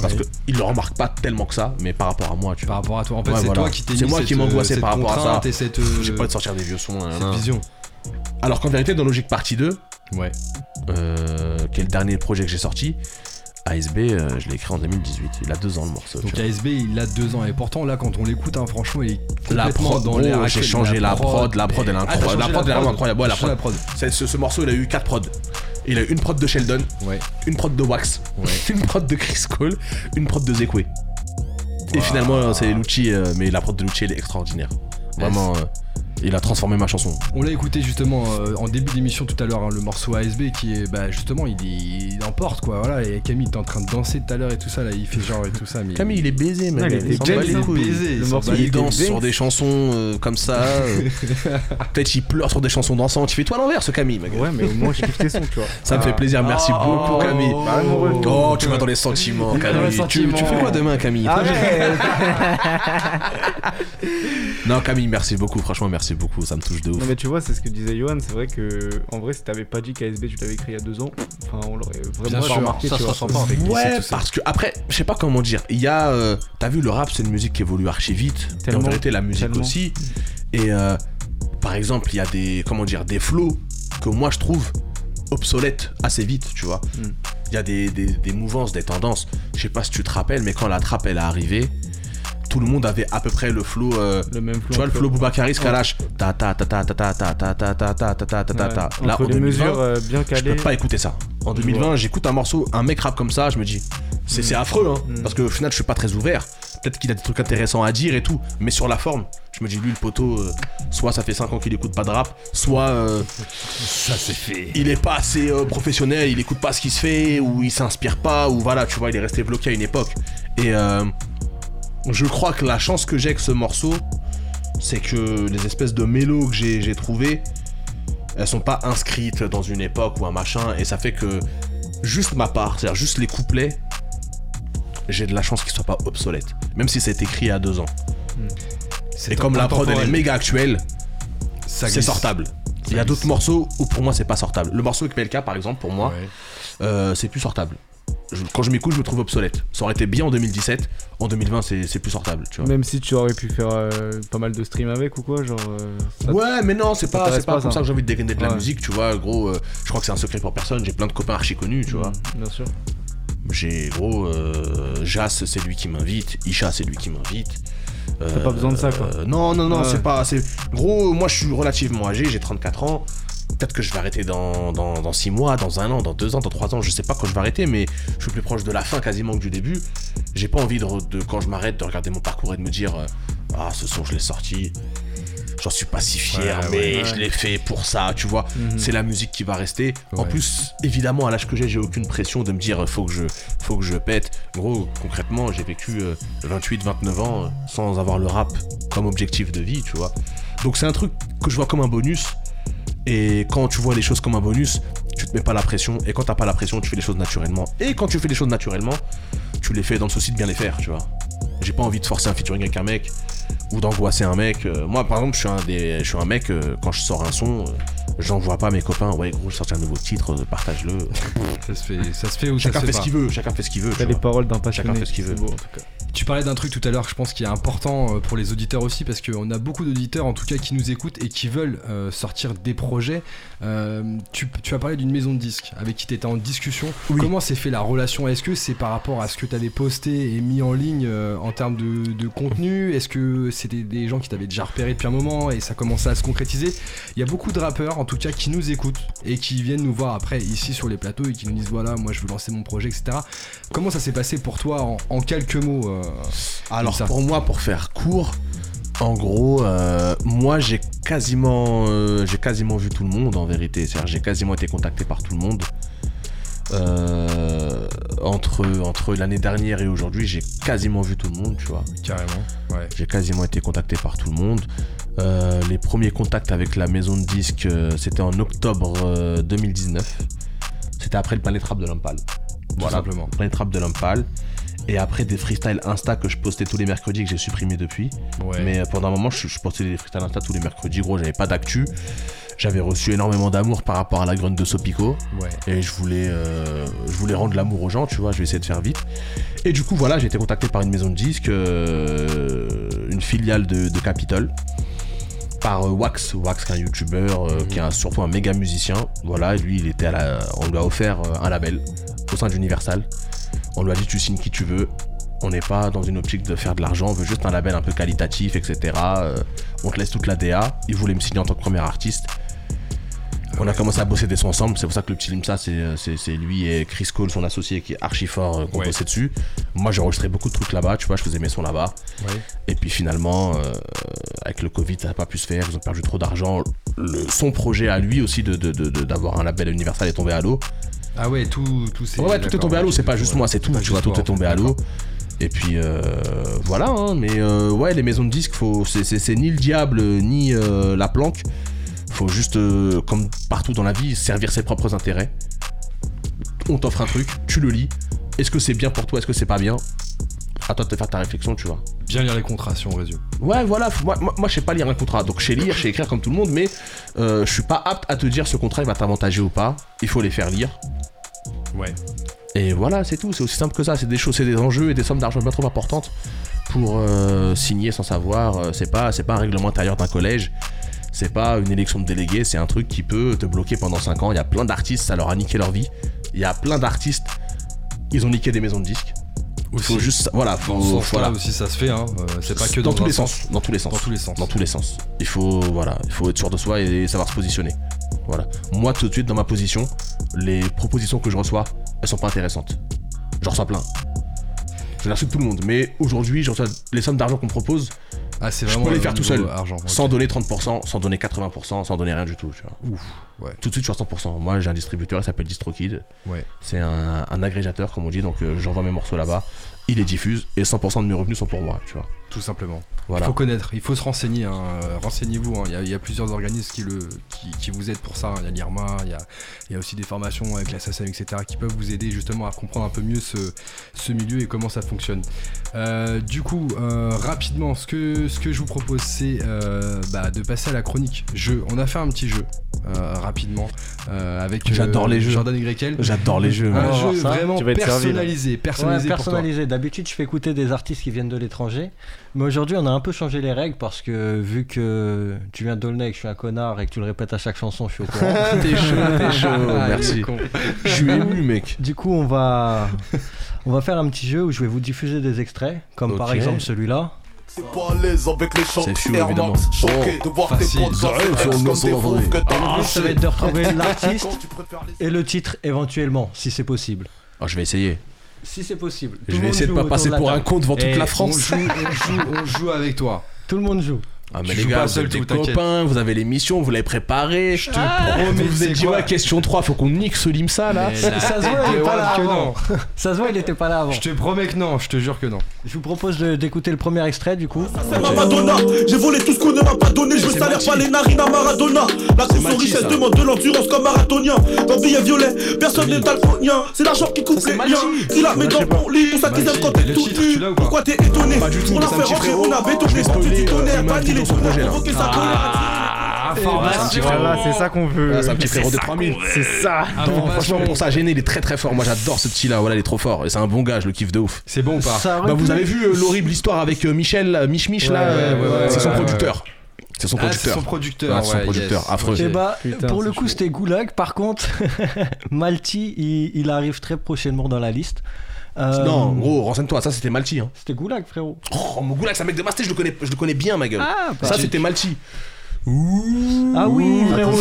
parce Ouais. qu'ils le remarquent pas tellement que ça, mais par rapport à moi, tu Par vois. rapport à toi. En fait, Ouais, c'est voilà. toi qui t'es C'est moi cette, qui m'angoissais cette par rapport à ça. contrainte Et cette, euh, J'ai pas de sortir des vieux sons. nan, cette vision. Alors qu'en vérité, dans Logic Partie 2, Ouais. euh, qui est le dernier projet que j'ai sorti, ASB, euh, je l'ai écrit en 2018. Il a deux ans le morceau. Donc. ASB il a deux ans et pourtant là quand on l'écoute hein, franchement il est La prod, dans l'air j'ai actuel. changé la prod, la prod, elle est incroyable. La prod, elle est incroyable. Ouais, la prod. Ce, ce morceau, il a eu 4 prods. Il a eu une prod de Sheldon, Ouais. une prod de Wax, Ouais. <laughs> une prod de Chris Cole, une prod de Zekwe. Et finalement, c'est Lucci, euh, mais la prod de Lucci, elle est extraordinaire. Vraiment, euh, il a transformé ma chanson. On l'a écouté justement euh, en début d'émission tout à l'heure, hein, le morceau ASB qui est bah, justement il, il emporte quoi. Voilà, et Camille t'es en train de danser tout à l'heure et tout ça, là il fait genre et tout ça. Mais Camille, il est baisé, mec. Ouais, il était est baisé, il Le morceau, danse sur des chansons euh, comme ça. euh, <laughs> Peut-être il pleure sur des chansons dansantes. Tu fais toi à l'envers, ce Camille, mec. Ouais, mais au moins je kiffe tes sons, tu vois. Ça me fait plaisir. Merci beaucoup, Camille. Bah. Oh, tu vas dans les sentiments, Camille. Tu, sentiments. tu fais quoi demain, Camille? <laughs> Non, Camille, merci beaucoup. Franchement, merci beaucoup. Ça me touche de ouf. Non mais tu vois, c'est ce que disait Johan, c'est vrai que en vrai si t'avais pas dit qu'ASB tu l'avais écrit il y a deux ans, enfin on l'aurait vraiment Bien pas sûr, remarqué, ça tu vois. ressent pas. Ouais, parce que après, je sais pas comment dire. Il y a, euh, t'as vu, le rap, c'est une musique qui évolue archi vite. Et en Tellement, vérité, la musique tellement. aussi. Et euh, par exemple, il y a des, comment dire, des flows que moi je trouve obsolètes assez vite, tu vois. Mm. Il y a des, des, des mouvances, des tendances. Je sais pas si tu te rappelles, mais quand la trappe elle est arrivée, tout le monde avait à peu près le flow. euh, Le même flow. tu vois le flow Boubacaris Ouais. Kalash ta ta ta ta ta ta ta ta ta ta ta ta ta ta ta là en les 2020 mesures euh, bien je peux pas écouter ça. En 2020, j'écoute un morceau, un mec rap comme ça, je me dis, c'est c'est affreux, hein, Mm. parce qu'au final, je suis pas très ouvert. Peut-être qu'il a des trucs intéressants à dire et tout, mais sur la forme, je me dis, lui, le poteau, euh, soit ça fait 5 ans qu'il écoute pas de rap, soit euh, ça c'est fait. il est pas assez euh, professionnel, il écoute pas ce qui se fait, ou il s'inspire pas, ou voilà, tu vois, il est resté bloqué à une époque. Et euh, je crois que la chance que j'ai avec ce morceau, c'est que les espèces de mélos que j'ai trouvées, elles sont pas inscrites dans une époque ou un machin, et ça fait que juste ma part, c'est-à-dire juste les couplets, j'ai de la chance qu'ils soient pas obsolètes, même si c'est écrit il y a deux ans. C'est Et comme la prod elle est méga actuelle, c'est sortable. Il y a d'autres morceaux où pour moi c'est pas sortable. Le morceau avec PLK par exemple, pour moi, Ouais. euh, c'est plus sortable. Je- quand je m'écoute, je me trouve obsolète. Ça aurait été bien en 2017, en 2020 c'est plus sortable, tu vois. Même si tu aurais pu faire euh, pas mal de streams avec ou quoi, genre. euh, Ouais, mais non, c'est pas, pas, pas, comme ça. ça que j'ai envie de dégainer de la musique, tu vois. Gros, euh, je crois que c'est un secret pour personne. J'ai plein de copains archi connus, tu vois. Mm, Bien sûr. J'ai, gros, Jas, c'est lui qui m'invite. Isha, c'est lui qui m'invite. T'as pas besoin de ça, quoi. Non, non, non, Ouais. c'est pas. Gros, moi je suis relativement âgé, j'ai 34 ans. Peut-être que je vais arrêter dans, dans, dans 6 mois, dans un an, dans 2 ans, dans 3 ans, je sais pas quand je vais arrêter, mais je suis plus proche de la fin quasiment que du début. J'ai pas envie de, quand je m'arrête, de regarder mon parcours et de me dire euh, Ah, ce son, je l'ai sorti. J'en suis pas si fier, Ouais, mais ouais. je l'ai fait pour ça, tu vois. Mhm. C'est la musique qui va rester. En plus, évidemment, à l'âge que j'ai, j'ai aucune pression de me dire faut que je, faut que je pète. Gros, concrètement, j'ai vécu 28-29 ans euh, sans avoir le rap comme objectif de vie, tu vois. Donc c'est un truc que je vois comme un bonus. Et quand tu vois les choses comme un bonus, tu te mets pas la pression. Et quand t'as pas la pression, tu fais les choses naturellement. Et quand tu fais les choses naturellement, tu les fais dans le souci de bien les faire, tu vois. J'ai pas envie de forcer un featuring avec un mec ou d'angoisser un mec. Euh, moi, par exemple, je suis un, des, je suis un mec, euh, quand je sors un son, euh, j'envoie pas mes copains, ouais, gros, je sorti un nouveau titre, euh, partage-le. <laughs> Ça se fait, ça se fait ou chacun ça se fait fait ce qu'il veut, chacun fait ce qu'il veut. T'as les vois. paroles d'un passionné. Chacun fait ce qu'il veut. beau, en tout cas. Tu parlais d'un truc tout à l'heure, je pense qui est important euh, pour les auditeurs aussi, parce qu'on a beaucoup d'auditeurs en tout cas qui nous écoutent et qui veulent euh, sortir des projets. Euh, tu, tu as parlé d'une maison de disques avec qui tu étais en discussion. Oui. Comment s'est fait la relation? Est-ce que c'est par rapport à ce que tu avais posté et mis en ligne euh, en termes de, de contenu? Est-ce que c'était des gens qui t'avaient déjà repéré depuis un moment et ça commençait à se concrétiser? Il y a beaucoup de rappeurs en tout cas qui nous écoutent et qui viennent nous voir après ici sur les plateaux et qui nous disent voilà, moi je veux lancer mon projet, etc. Comment ça s'est passé pour toi en, en quelques mots euh, Alors pour moi, pour faire court, en gros, euh, moi j'ai quasiment, euh, j'ai quasiment vu tout le monde en vérité. C'est-à-dire j'ai quasiment été contacté par tout le monde. Euh, entre entre l'année dernière et aujourd'hui, j'ai quasiment vu tout le monde, tu vois. Carrément, ouais. J'ai quasiment été contacté par tout le monde. Les premiers contacts avec la maison de disques, c'était en octobre euh, 2019. C'était après le Planet Rap de l'Impal. Voilà, simplement. Planet Rap de l'Impal. Et après des freestyles Insta que je postais tous les mercredis que j'ai supprimé depuis. Ouais. Mais euh, pendant un moment, je, je postais des freestyles Insta tous les mercredis. Gros, j'avais pas d'actu. J'avais reçu énormément d'amour par rapport à la grande de Sopico. ouais. Et je voulais, euh, je voulais rendre l'amour aux gens, tu vois, je vais essayer de faire vite. Et du coup, voilà, j'ai été contacté par une maison de disques, euh, une filiale de, de Capitol, par Wax, Wax qui est un youtubeur, euh, qui est un- surtout un méga musicien. Voilà, lui, il était à la, on lui a offert euh, un label au sein d'Universal. On lui a dit tu signes qui tu veux. On n'est pas dans une optique de faire de l'argent, on veut juste un label un peu qualitatif, etc. Euh, on te laisse toute la DA. Il voulait me signer en tant que premier artiste. On a commencé à bosser des sons ensemble, c'est pour ça que le petit Limsa, c'est euh, lui et Chris Cole, son associé, qui est archi fort, euh, qu'on Ouais. bossait dessus. Moi, j'ai enregistré beaucoup de trucs là-bas, tu vois, je faisais mes sons là-bas. Ouais. Et puis finalement, euh, avec le Covid, ça n'a pas pu se faire, ils ont perdu trop d'argent. Son projet à lui aussi de- de- de- de- d'avoir un label universal est tombé à l'eau. Ah ouais, tout, tout c'est. Ouais, ouais, tout est tombé à l'eau, c'est pas juste moi, c'est tout, tu vois, tout est tombé à l'eau. Et puis euh, voilà, hein, mais euh, ouais, les maisons de disques, faut, c'est, c'est- c'est ni le diable ni euh, la planque. Faut juste, euh, comme partout dans la vie, servir ses propres intérêts. On t'offre un truc, tu le lis. Est-ce que c'est bien pour toi, est-ce que c'est pas bien? À toi de te faire ta réflexion, tu vois. Bien lire les contrats si on résume. Ouais, voilà, moi, moi, moi, je sais pas lire un contrat. Donc, je sais lire, je sais écrire comme tout le monde, mais euh, je suis pas apte à te dire ce contrat il va t'avantager ou pas. Il faut les faire lire. Ouais. Et voilà, c'est tout, c'est aussi simple que ça. C'est des choses, c'est des enjeux et des sommes d'argent bien trop importantes pour euh, signer sans savoir. Euh, C'est pas, c'est pas un règlement intérieur d'un collège. C'est pas une élection de délégués, c'est un truc qui peut te bloquer pendant 5 ans. Il y a plein d'artistes, ça leur a niqué leur vie. Il y a plein d'artistes, ils ont niqué des maisons de disques. Il faut juste, voilà, Dans faut, ce voilà. aussi, ça se fait, hein. euh, c'est pas que dans, dans, tous les sens. sens. Dans tous les sens. Dans tous les sens. Dans tous les sens. Il faut, voilà, il faut être sûr de soi et savoir se positionner. Voilà. Moi, tout de suite, dans ma position, les propositions que je reçois, elles sont pas intéressantes. J'en reçois plein. Je de tout le monde. Mais aujourd'hui, je reçois les sommes d'argent qu'on me propose Ah, c'est Je vraiment. peux les le faire tout seul. Argent. sans donner 30%, sans donner 80%, sans donner rien du tout. Tu vois. Ouf. Ouais. Tout de suite, je suis à 100%. Moi, j'ai un distributeur, il s'appelle DistroKid. Ouais. C'est un, un agrégateur, comme on dit. Donc, euh, j'envoie mes morceaux là-bas. Il les diffuse et 100% de mes revenus sont pour moi. Tu vois. Tout simplement. Voilà. Il faut connaître, il faut se renseigner. hein, euh, Renseignez-vous. hein. Il y a- il y, a plusieurs organismes qui, le, qui, qui vous aident pour ça. hein. Il y a l'IRMA, il y a, il y a aussi des formations avec la SACEM, etc. qui peuvent vous aider justement à comprendre un peu mieux ce, ce milieu et comment ça fonctionne. Euh, du coup, euh, rapidement, ce que, ce que je vous propose, c'est euh, bah, de passer à la chronique jeu. On a fait un petit jeu euh, rapidement euh, avec J'adore les jeux. Jordan et Grekel. J'adore les jeux. Un jeu vraiment personnalisé, personnalisé Ouais, pour toi. D'habitude, je fais écouter des artistes qui viennent de l'étranger. Mais aujourd'hui, on a un peu changé les règles parce que vu que tu viens d'Aulnay et que je suis un connard et que tu le répètes à chaque chanson, je suis au courant. <laughs> t'es chaud, t'es <laughs> chaud. Ah, Merci. Je suis ému, mec. Du coup, on va, on va faire un petit jeu où je vais vous diffuser des extraits, comme par exemple celui-là. T'es pas à l'aise avec les chants C'est fou, Air évidemment. Max. Choqué Oh, de voir tes facile. potes Le but, ça va être de retrouver l'artiste et le titre éventuellement, si c'est possible. Oh, je vais essayer. Si c'est possible. Tout Je vais essayer de pas passer pour un con devant toute la France. On joue, on joue, on joue avec toi. Tout le monde joue. Ah mais Tu les joues gars, pas vous seul êtes tout, des copains, vous avez l'émission, vous l'avez préparée. Je te promets, vous vous êtes dit ouais, question 3, faut qu'on nique ce Limsa là. Mais <laughs> Ça se voit, il est pas là avant. non. <laughs> Ça se voit, il était pas là avant. Je te promets que non, je te jure que non. Je vous propose d'écouter le premier extrait du coup. C'est ma Madonna, j'ai volé tout ce qu'on ne m'a pas donné, je me salaire pas les narines à Maradona. La course aux richesses ça. demande de l'endurance comme marathonien. Dans billet violet, personne n'est daltonien. C'est l'argent qui coupe Ça, c'est les liens. Qui la met dans ton lit, pour ça qu'ils aiment quand t'es tout nu. tu Pourquoi t'es étonné? On l'a petit rentrer, on a bétonné vais sans dans son projet, là. Ah, Voilà, c'est ça qu'on veut. Ah, c'est un petit frérot de 3000. C'est ça. Non, franchement, pour ça, gêné, il est très très fort. Moi, j'adore ce petit là. Voilà, il est trop fort. Et c'est un bon gars, je le kiffe de ouf. C'est bon ou pas Bah, vous avez vu euh, l'horrible histoire avec euh, Michel, euh, Mich Mich là C'est son producteur. C'est son Ah, c'est producteur. son producteur. Ouais, son producteur, yes. affreux. Eh bah, Putain, pour le coup, c'était Goulag. Par contre, <laughs> Malti, il, il arrive très prochainement dans la liste. Euh, Non, gros, renseigne-toi, ça c'était Malti. Hein. C'était Goulag, frérot. Oh, mon goulag, c'est un mec de Masté, je le connais, je le connais bien, ma gueule. Ah, bah, ça c'était Malti. ah oui, frérot. comme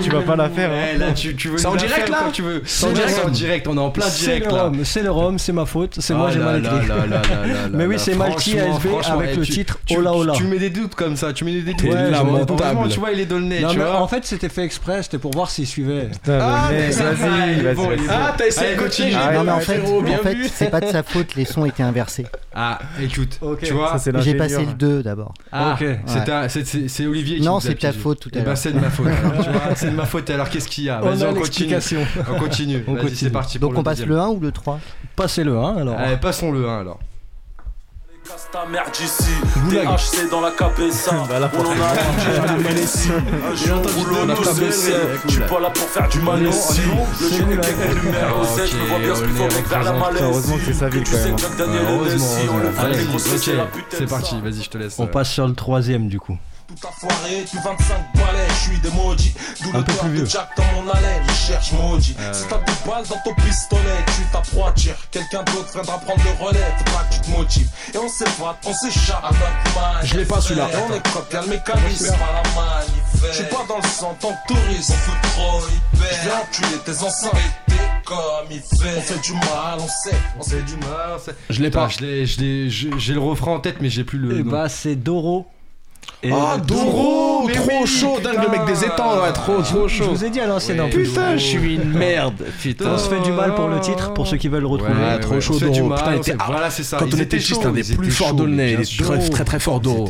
Tu vas pas la faire. hein. Eh, là, tu, tu veux C'est en direct, là tu veux. C'est en C'est direct. en direct, on est en plein C'est direct le là. rhum, c'est le rhum, c'est ma faute, c'est moi Ah j'ai mal écrit. <laughs> Mais oui, là, c'est Malti ASB avec eh, le titre Ola Ola. Tu mets des doutes comme ça, tu mets des doutes. Heureusement, tu vois, il est tu mais vois. en fait, c'était fait exprès, c'était pour voir s'il suivait. Ah, le vas-y, bon. Ah, t'as essayé de continuer. Ah, non, mais en fait, c'est pas de sa faute, les sons étaient inversés. Ah, écoute, tu vois, J'ai passé le 2 d'abord. ah, Ok. C'est Olivier qui Non, c'est ta faute tout à Eh ben, l'heure. c'est de ma faute. <laughs> c'est de ma faute. Alors, qu'est-ce qu'il y a On Vas-y, a on continue. On continue. C'est parti pour Donc le on passe deuxième. le 1 ou le 3 Passez le 1 alors. Allez, passons le 1 alors. Casse ta merde ici. THC dans la cabeza. <laughs> Bah On en a un ici. <laughs> Un jour la cabeza, Je suis pas là pour faire du mal ici. Le est numéro 7, je me vois bien ce qu'il faut avec vers la malaise. Heureusement que c'est sa ville, Tu quand sais même. heureusement, c'est la putain c'est de parti, vas-y, je te laisse. On euh, passe sur le troisième du coup. Tout a foiré, tu 25 balais, je suis des maudits. D'où le plus de. Jack dans mon haleine, je cherche maudit. Euh. Si t'as des balles dans ton pistolet, tu tapes trois tirs. Quelqu'un d'autre viendra prendre le relais, faudra que tu te motives. Et on s'évade, on s'échappe à notre manif. Je l'ai pas, celui-là. Et on écope, y'a le mécanisme, pas la manif. Je suis pas dans le sang, tant que touriste, on peut trop hyper. Je vais enculer tes enceintes, t'es comme il fait. On fait du mal, on sait, on sait du mal. Je l'ai Putain, pas. je l'ai- je l'ai- j'ai j'ai le refrain en tête, mais j'ai plus le. Et nom. bah, c'est Doro. Et Ah, Doro, mais trop oui, chaud, dingue le mec des étangs, ouais, trop, trop je chaud. vous ai dit à l'ancienne Ouais. Putain, je suis une <laughs> merde. Putain. On se fait du mal pour le titre, pour ceux qui veulent le retrouver. Ouais, trop ouais, chaud, fait Doro. mal, Putain, était- Voilà, c'est ça. Quand Ils on était c'était un des plus forts chauds, d'Aulnay. Il est très, très, très fort, Doro.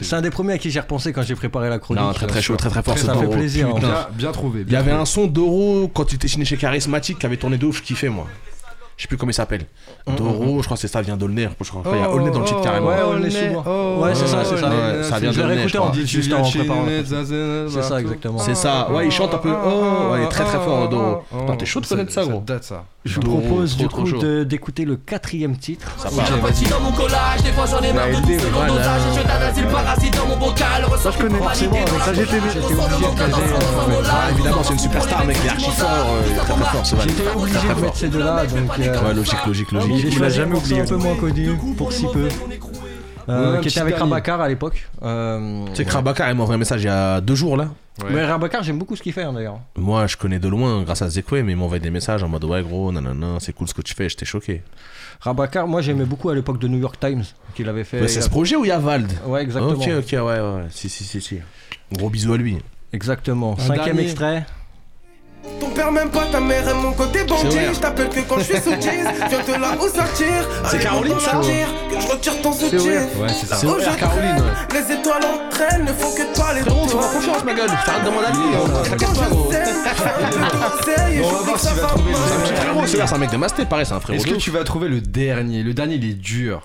C'est un des premiers à qui j'ai repensé quand j'ai préparé la chronique. Non, très très chaud, très très fort, Ça ce fait Doro. plaisir, Putain. hein. Bien, bien trouvé. Il y avait un son Doro quand il était signé chez Charismatic qui avait tourné de ouf, je kiffais moi. Je sais plus comment il s'appelle. Doro, je crois que c'est ça, vient d'Aulnay. Je crois qu'il y a Aulnay dans le titre carrément. ouais, Aulnay sous bois. Ouais, c'est ça, c'est ça. Ça vient Je l'ai d'Aulnay, réécouté je en juste en préparant. C'est ça, exactement. C'est ça, ouais, il chante un peu. Oh, ouais, il est très très fort, Doro. T'es chaud de connaître ça, gros. date ça. Je vous propose du coup d'écouter le quatrième titre. Ça part. dans mon collage, des fois j'en ai marre de tout ce dosage. Je t'adresse le parasite dans mon bocal. Ça, je connais forcément, ça, j'étais obligé de euh, Ah, évidemment, c'est une superstar, mec, il est archi fort, euh, il est très très fort, ce. J'étais obligé de mettre ces deux-là, donc Ouais, logique, logique, j'ai logique. Il l'a jamais oublié. un peu moins connu, pour si peu. Euh, qui était avec. Rabacar à l'époque. Euh, Tu sais que Rabacar, il m'a envoyé un message il y a deux jours là. Ouais. Mais Rabacar, j'aime beaucoup ce qu'il fait hein, d'ailleurs. Moi, je connais de loin grâce à Zekwe, mais il m'envoie des messages en mode ouais, gros, nanana, c'est cool ce que tu fais, j'étais choqué. Rabacar, moi j'aimais beaucoup à l'époque de New York Times qu'il avait fait. Ouais, c'est ce projet où il y a Vald Ouais, exactement. Ok, ok, ouais, ouais, ouais. Si, si, si, si. Gros bisous à lui. Exactement. Un Cinquième dernier. extrait. Ton père même pas ta mère aime mon côté bandit. Je t'appelle que quand je suis sous <laughs> jeans Viens te là où ça tire C'est Caroline, ça Que je retire ton soutien Ouais, c'est ça. C'est Oh, Caroline. Les étoiles elles ne font que parler de Frérot, toi fais-moi confiance, ma gueule. De. T'inquiète je pas, gros. peu de conseil et On va je voir s'il va trouver le C'est un frérot, mec de Masté, pareil, c'est un frérot. Est-ce de que tu vas trouver le dernier Le dernier, il est dur.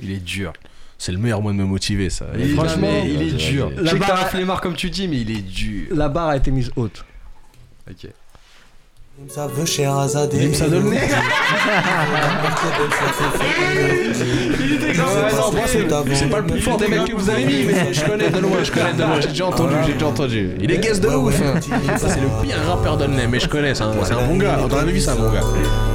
Il est dur. C'est le meilleur moyen de me motiver, ça. Et franchement, il est dur. Je La sais que t'as barre- un flemmard comme tu dis, mais il est dur. La barre a été mise haute. Ok. Ça veut Sherazade ça donne C'est pas le plus fort des mecs que vous avez mis, mais je connais de loin, je connais de loin. J'ai déjà entendu, j'ai déjà entendu. Il est guest de ouf. hein. Ça, c'est le pire rappeur d'Aulnay, mais je connais, c'est un, c'est un bon gars. Dans la vie, c'est un bon gars.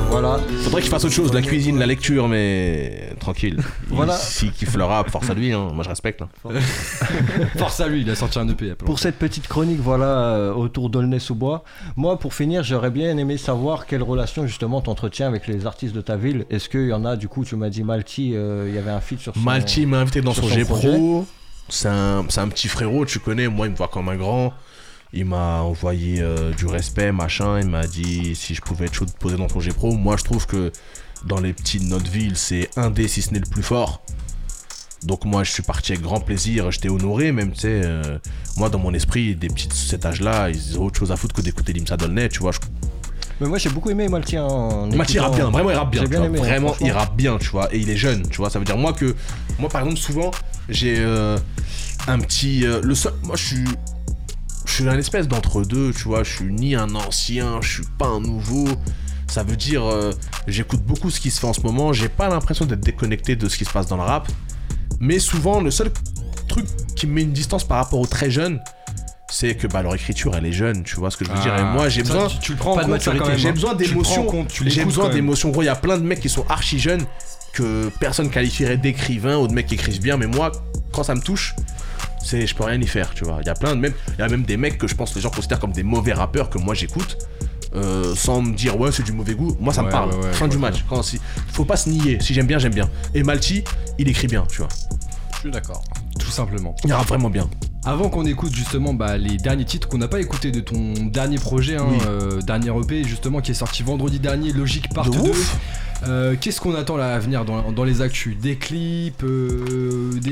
Voilà. Faudrait qu'il fasse autre chose, la cuisine, la lecture, mais tranquille. Il- Voilà. S'il kiffe le rap, force à lui, hein. moi je respecte. hein. <laughs> Force à lui, il a sorti un EP. il a Pour cette petite chronique, voilà, euh, autour d'Aulnay-sous-Bois. Moi, pour finir, j'aurais bien aimé savoir quelle relation justement t'entretiens avec les artistes de ta ville. Est-ce qu'il y en a, du coup, tu m'as dit Malti, euh, il y avait un feat sur son... Malti m'a invité dans son son G projet. Pro. C'est un, un petit frérot, tu connais. Moi, il me voit comme un grand. Il m'a envoyé euh, du respect, machin. Il m'a dit si je pouvais être chaud de poser dans son G Pro. Moi, je trouve que dans les petits de notre ville, c'est un des, si ce n'est le plus fort. Donc, moi, je suis parti avec grand plaisir. J'étais honoré, même, tu sais. euh, moi, dans mon esprit, des petits de cet âge-là, ils ont autre chose à foutre que d'écouter Limsa Dolnay, tu vois. Je Mais moi, j'ai beaucoup aimé Malti. en Mathieu il rappe écoutant- bien, vraiment il rappe bien, aimé, vraiment il rappe bien, tu vois, et il est jeune, tu vois. Ça veut dire moi que, moi par exemple souvent j'ai euh, un petit, euh, le seul, moi je suis, je suis un espèce d'entre deux, tu vois. Je suis ni un ancien, je suis pas un nouveau. Ça veut dire, euh, j'écoute beaucoup ce qui se fait en ce moment. J'ai pas l'impression d'être déconnecté de ce qui se passe dans le rap, mais souvent le seul truc qui me met une distance par rapport aux très jeunes. C'est que bah, leur écriture elle est jeune, tu vois ce que je veux dire. Et moi j'ai Ça, besoin, tu, tu le prends pas de maturité. j'ai hein. besoin d'émotions. J'ai besoin d'émotions. Gros, il y a plein de mecs qui sont archi jeunes que personne qualifierait d'écrivains ou de mecs qui écrivent bien. Mais moi, quand ça me touche, c'est je peux rien y faire, tu vois. Il y a plein de même, il y a même des mecs que je pense que les gens considèrent comme des mauvais rappeurs que moi j'écoute. euh, sans me dire ouais c'est du mauvais goût moi ça me parle ouais, ouais, fin du match quand si, faut pas se nier si j'aime bien j'aime bien et Malti il écrit bien tu vois Je suis d'accord. Tout simplement. il rappe vraiment bien Avant qu'on écoute justement bah, les derniers titres qu'on n'a pas écouté de ton dernier projet, hein, Oui. euh, dernier EP justement qui est sorti vendredi dernier, Logique Part De 2. ouf. Euh, Qu'est-ce qu'on attend là à venir dans, dans les actus? Des clips, euh, des,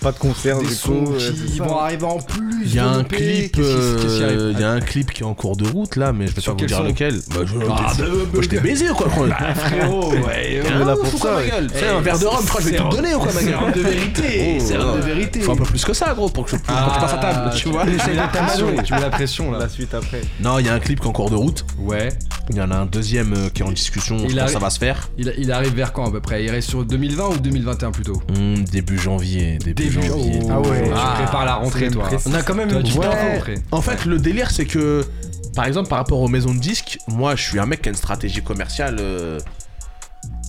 Pas de concert, des du sons coup. qui ça. vont arriver en plus il y a un clip euh, il y a un clip qui est en cours de route là mais je vais Sur pas vous quel dire lequel bah, je, Ah, bah, bah, je t'ai baisé ou quoi Frérot, ouais, là pour ou quoi, ça, gueule C'est un verre de rhum, je crois que je vais tout donner ou quoi, ma C'est gueule de vérité, Oh, c'est un ouais. de vérité. Faut un peu plus que ça, gros, pour que je passes à table, tu vois. Tu pression, tu mets la pression là. La suite après. Non, il y a un clip qui est en cours de route. Ouais. Il y en a un deuxième euh, qui est en discussion, je Il pense arri- que ça va se faire. Il, il arrive vers quand à peu près? Il reste sur 2020 ou 2021 plutôt? Hmm, début janvier, début, Début janvier. oh, Ah ouais. Tu prépares la rentrée, toi. On a quand même Toi, une tu petite rentrer. En fait, le délire, c'est que, par exemple, par rapport aux maisons de disques, moi, je suis un mec qui a une stratégie commerciale euh,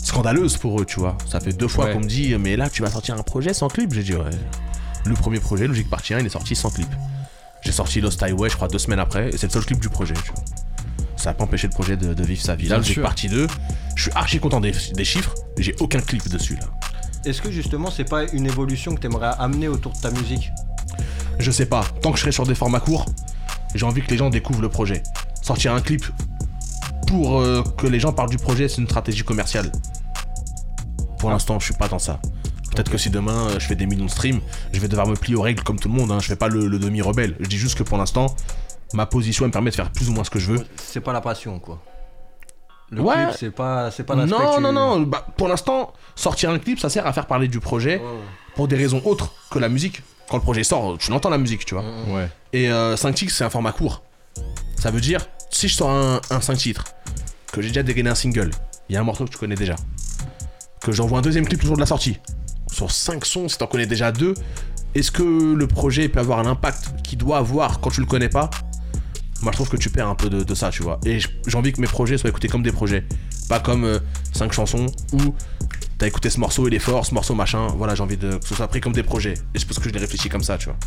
scandaleuse pour eux, tu vois. Ça fait deux fois Ouais. qu'on me dit, mais là, tu vas sortir un projet sans clip? J'ai dit, ouais. Le premier projet, Logique Partie 1, il est sorti sans clip. J'ai sorti Lost Highway, je crois, deux semaines après, et c'est le seul clip du projet, tu vois. Ça n'a pas empêché le projet de, de vivre sa vie. Là, sûr. Partie 2, je suis archi content des, des chiffres, j'ai aucun clip dessus, là. Est-ce que justement c'est pas une évolution que t'aimerais amener autour de ta musique? Je sais pas, tant que je serai sur des formats courts, j'ai envie que les gens découvrent le projet. Sortir un clip pour euh, que les gens parlent du projet, c'est une stratégie commerciale. Pour l'instant, je suis pas dans ça. Peut-être que si demain euh, je fais des millions de streams, je vais devoir me plier aux règles comme tout le monde. Hein. Je fais pas le, le demi-rebelle. Je dis juste que pour l'instant, ma position elle me permet de faire plus ou moins ce que je veux. C'est pas la passion quoi. Le Ouais. clip c'est pas c'est pas l'aspect Non, tu- non, non. Bah, pour l'instant, sortir un clip, ça sert à faire parler du projet pour des raisons autres que la musique. Quand le projet sort, tu l'entends la musique, tu vois. Ouais. Et euh, 5 titres, c'est un format court. Ça veut dire, si je sors un, un 5 titres, que j'ai déjà dégainé un single, il y a un morceau que tu connais déjà, que j'envoie un deuxième clip le jour de la sortie, sur 5 sons, si t'en connais déjà 2, est-ce que le projet peut avoir un impact qu'il doit avoir quand tu le connais pas? Moi, je trouve que tu perds un peu de, ça, tu vois. Et j'ai envie que mes projets soient écoutés comme des projets, pas comme 5 chansons où t'as écouté ce morceau, il est fort, ce morceau machin. Voilà, j'ai envie de, que ce soit pris comme des projets. Et je pense que je l'ai réfléchi comme ça, tu vois.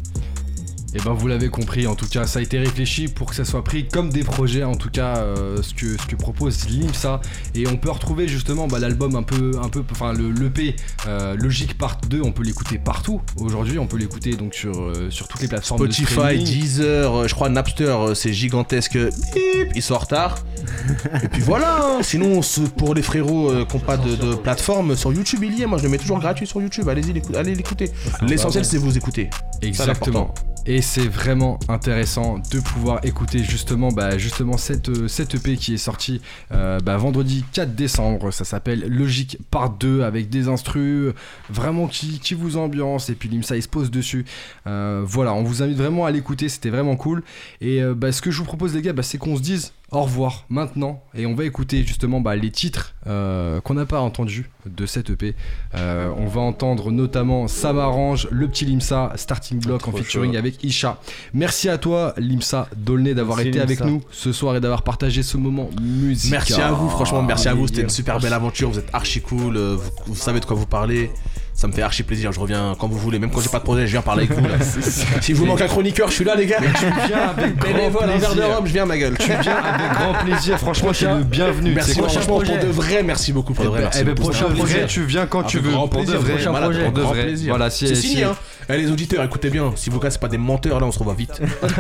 Et ben vous l'avez compris, en tout cas ça a été réfléchi pour que ça soit pris comme des projets, en tout cas euh, ce, que, ce que propose l'IMSA. Et on peut retrouver justement bah, l'album un peu, un peu, enfin le l'EP euh, Logique Part 2, on peut l'écouter partout. Aujourd'hui on peut l'écouter donc sur, euh, sur toutes les plateformes de Spotify. Deezer, je crois Napster, c'est gigantesque. Bip, ils sont en retard. <laughs> Et puis voilà, hein. sinon pour les frérots euh, qui n'ont pas de, de plateforme, sur YouTube il y est, moi je le mets toujours gratuit sur YouTube, allez-y, allez l'écouter. L'essentiel c'est vous écouter. Exactement. Et c'est vraiment intéressant de pouvoir écouter justement, bah, justement cette, euh, cette EP qui est sortie euh, bah, vendredi 4 décembre. Ça s'appelle Logique Part 2 avec des instrus euh, vraiment qui, vous ambiance et puis l'IMSA il se pose dessus. Voilà, on vous invite vraiment à l'écouter, c'était vraiment cool. Et bah, ce que je vous propose les gars, c'est qu'on se dise au revoir maintenant et on va écouter justement bah, les titres euh, qu'on n'a pas entendus de cette EP. Euh, on va entendre notamment Ça m'arrange, le petit Limsa, Starting Block en featuring chaud. avec Isha. Merci à toi Limsa Dolné d'avoir été avec nous ce soir et d'avoir partagé ce moment musical. Merci à vous, franchement, merci à vous. C'était une délire. super belle aventure. Vous êtes archi cool. euh, Vous, vous savez de quoi vous parlez. Ça me fait archi plaisir. Je reviens quand vous voulez. Même quand j'ai pas de projet, je viens parler avec vous. là. <laughs> si vous manque un chroniqueur, je suis là, les gars. Tu viens avec <laughs> grand Bénévole, un verre de rhum, je viens, ma gueule. Tu viens avec grand plaisir. Franchement, tu es le bienvenu. Merci, C'est franchement, pour de vrai, merci beaucoup pour de vrai. Eh Merci ben, beaucoup. prochain C'était un projet, tu viens quand tu veux. Pour de vrai, prochain pour de vrai. Voilà, C'est si- signé, hein. Eh, les auditeurs, écoutez bien. Si vous cassez pas des menteurs, là, <laughs> on se revoit vite. Eh,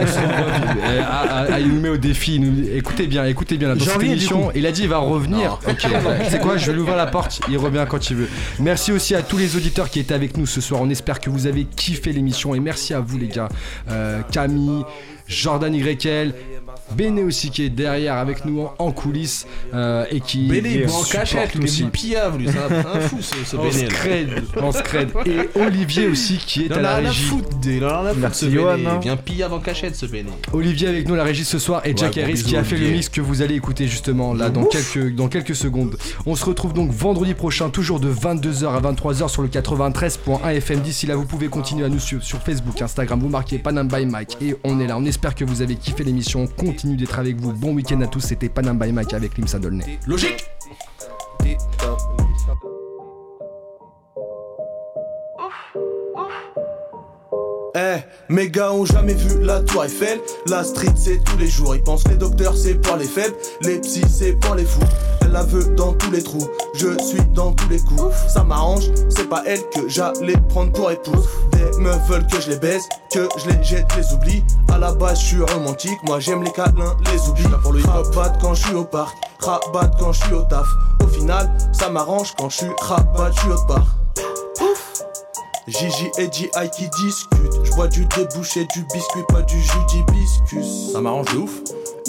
ah, ah, ah, il nous met au défi. Écoutez bien, écoutez bien. Dans cette émission, il a dit il va revenir. C'est quoi Je vais lui ouvrir la porte. Il revient quand il veut. Merci aussi à tous les auditeurs qui étaient avec nous ce soir. On espère que vous avez kiffé l'émission et merci à vous les gars. Euh, Camille. Jordan YL, Béné aussi qui est derrière avec nous en, en coulisses euh, et qui Béné, il en cachette, il est piave, lui. C'est un fou, ce, ce là. scred, en scred. Et <laughs> Olivier aussi qui est à la régie. il en a ce Johan, Béné. hein. Il vient piave en cachette, ce Béné. Olivier avec nous à la régie ce soir et Jack Harris bisous, qui a fait le mix que vous allez écouter justement là dans quelques, dans quelques secondes. On se retrouve donc vendredi prochain toujours de 22h à 23h sur le 93.1 FM. D'ici là vous pouvez continuer à nous suivre sur Facebook, Instagram, vous marquez Panam by Mike et on est là. On espère que vous avez kiffé l'émission. On continue d'être avec vous. Bon week-end à tous. C'était Panam by Mike avec Limsa Dolné. Logique Eh, mes gars ont jamais vu la tour Eiffel La street c'est tous les jours Ils pensent les docteurs c'est pour les faibles Les psys c'est pour les fous Elle la veut dans tous les trous. Je suis dans tous les coups. Ça m'arrange, c'est pas elle que j'allais prendre pour épouse. Des meufs veulent que je les baisse Que je les jette, les oublie. À la base je suis romantique. Moi j'aime les câlins, les oublis. Pour le Rabat quand je suis au parc. Rabat quand je suis au taf. Au final ça m'arrange quand je suis rabat je suis au parc. Gigi et G.I. qui discutent. Je bois du débouché, du biscuit, pas du jus d'hibiscus. Ça m'arrange de ouf.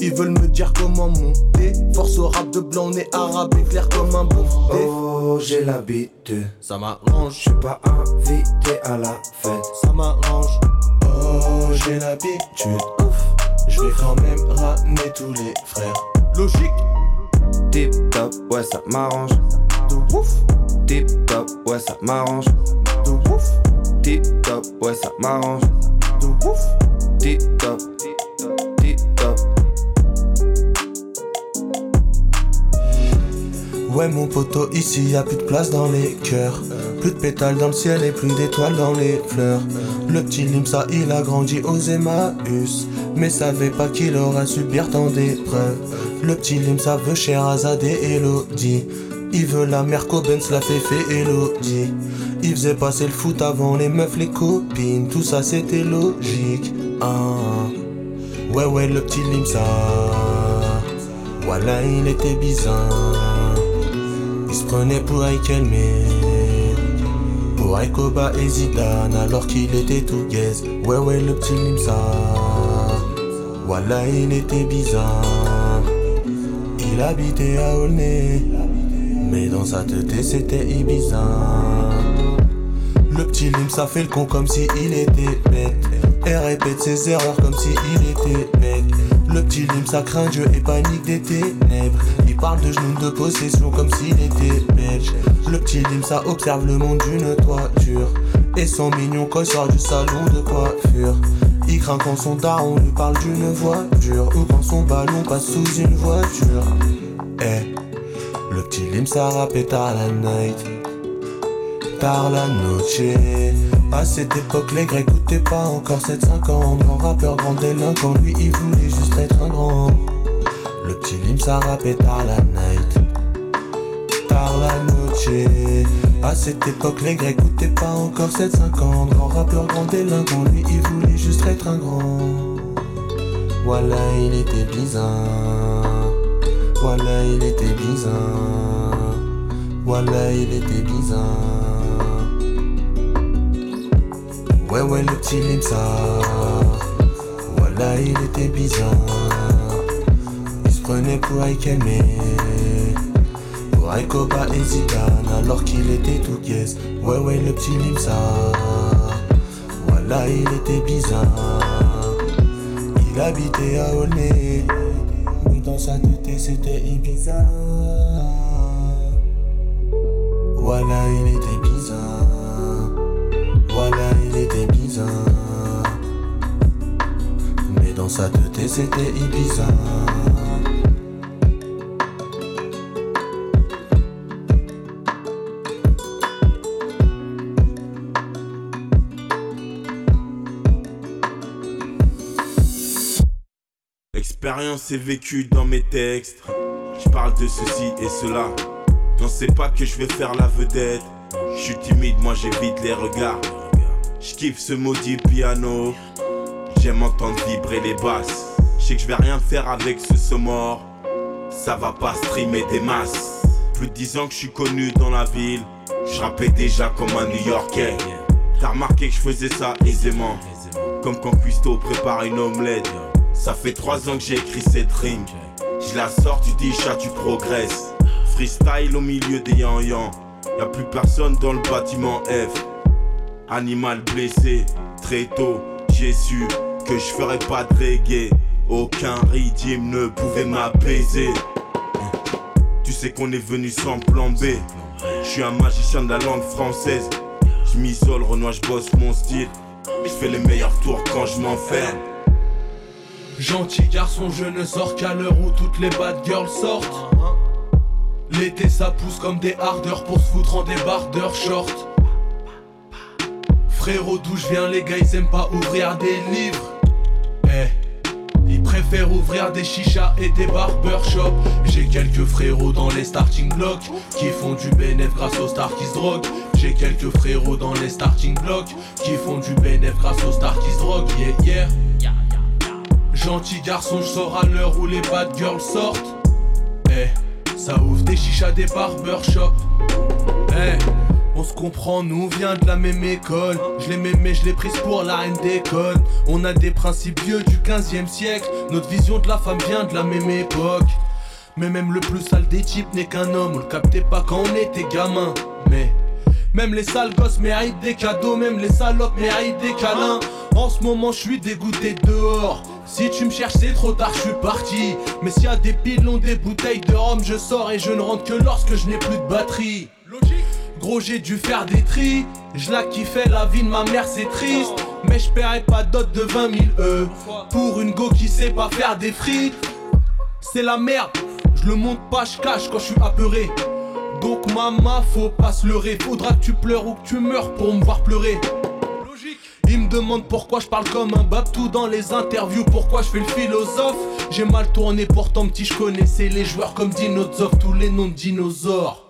Ils veulent me dire comment monter. Force au rap de blanc, né arabe, éclair comme un bon Oh, j'ai l'habitude. Ça m'arrange, Je suis pas invité à la fête. ça m'arrange. Oh, j'ai l'habitude. Je vais quand même ramener tous les frères. Logique, Tip top, ouais, ça m'arrange. De ouf. Tip top, ouais, ça m'arrange. De ouf. Tip top, ouais, ça m'arrange. De ouf. Tip top, Ouais mon poteau, ici y a plus de place dans les cœurs. Plus de pétales dans le ciel et plus d'étoiles dans les fleurs. Le petit Limsa, il a grandi aux Emmaüs. Mais savait pas qu'il aura subir tant d'épreuves. Le petit Limsa veut Sherazade et Elodie. Il veut la mère Benz, la Féfé Elodie. Il faisait passer le foot avant les meufs, les copines. Tout ça c'était logique. Ah. Ouais, ouais, le petit Limsa. Voilà, il était bizarre. Il se prenait pour Aikelme Pour Aikoba et Zidane Alors qu'il était tout gaze. Ouais ouais le petit Limsa Voilà il était bizarre. Il habitait à Aulnay Mais dans sa tête c'était Ibiza. Le petit Limsa fait le con comme si il était bête. Et répète ses erreurs comme si il était bête. Le petit lim ça craint Dieu et panique des ténèbres parle de genoux de possession comme s'il était belge Le petit lim ça observe le monde d'une toiture. Et son mignon quand sort du salon de coiffure. Il craint quand son daron lui parle d'une voiture. Ou quand son ballon passe sous une voiture. Eh, le petit lim ça rappelle tard la night. Tard la noche. À cette époque, les Grecs coûtaient pas encore 7,50. Grand rappeur, grand délinquant, lui il voulait juste être un grand. Le petit ça rappait tard la night. Tard la noche. À cette époque, les Grecs coûtaient pas encore 7,50. Grand rappeur, grand délinquant, lui il voulait juste être un grand. Voilà, il était bizarre. Voilà, il était bizarre. Voilà, il était bizarre. Ouais ouais le petit Limsa Voilà il était bizarre Prenait pour Aikelme Pour Aikoba et Zidane Alors qu'il était tout guest Ouais ouais le petit Limsa Voilà il était bizarre. Il habitait à Aulnay. Mais dans sa tête c'était Ibiza. Voilà il était bizarre. Voilà, il était bizarre. Mais dans sa tête, c'était Ibiza. Expérience est vécue dans mes textes. Je parle de ceci et cela. Non, c'est pas que je vais faire la vedette. Je suis timide, moi j'évite les regards. Je kiffe ce maudit piano. J'aime entendre vibrer les basses. Je sais que je vais rien faire avec ce son mort. Ça va pas streamer des masses. Plus de 10 ans que je suis connu dans la ville. Je déjà comme un New Yorkais. T'as remarqué que je faisais ça aisément. Comme quand Cuisto prépare une omelette. Ça fait 3 ans que j'ai écrit cette rime. Je la sors, tu dis chat, tu progresses. Freestyle au milieu des yan yan. Y'a plus personne dans le bâtiment F. Animal blessé, très tôt, j'ai su que je ferais pas de reggae. Aucun rythme ne pouvait m'apaiser. Tu sais qu'on est venu sans plan B. Je suis un magicien de la langue française. Je m'isole, Renoir, je bosse mon style. Je fais les meilleurs tours quand je m'enferme. Gentil garçon, je ne sors qu'à l'heure où toutes les bad girls sortent. L'été ça pousse comme des hardeurs pour se foutre en débardeur short. Frérot, d'où je viens, les gars, ils aiment pas ouvrir des livres. Eh, ils préfèrent ouvrir des chichas et des barbershops. J'ai quelques frérots dans les starting blocks qui font du bénéf grâce aux stars qui. J'ai quelques frérots dans les starting blocks qui font du bénéf grâce aux stars qui se. Yeah, yeah. Gentil garçon, je sors à l'heure où les bad girls sortent. Eh, ça ouvre des chichas, des barbershops. Eh. On se comprend, nous on vient de la même école. Je l'ai mais je l'ai prise pour la reine des connes. On a des principes vieux du 15e siècle. Notre vision de la femme vient de la même époque. Mais même le plus sale des types n'est qu'un homme. On le captait pas quand on était gamin. Mais même les sales gosses méritent des cadeaux. Même les salopes méritent des câlins. En ce moment, je suis dégoûté dehors. Si tu me cherches, c'est trop tard, je suis parti. Mais s'il y a des pilons, des bouteilles de rhum, je sors et je ne rentre que lorsque je n'ai plus de batterie. Logique. Gros, j'ai dû faire des tris. Je la kiffais, la vie de ma mère, c'est triste. Mais je paierai pas dot de 20 000 E. Pour une go qui sait pas faire des frites. C'est la merde. Je le monte pas, je cache quand je suis apeuré. Donc maman, faut pas se leurrer. Faudra que tu pleures ou que tu meurs pour me voir pleurer. Il me demande pourquoi je parle comme un babtou dans les interviews, pourquoi je fais le philosophe. J'ai mal tourné, pourtant petit, je connaissais les joueurs comme Dinozov, tous les noms de dinosaures.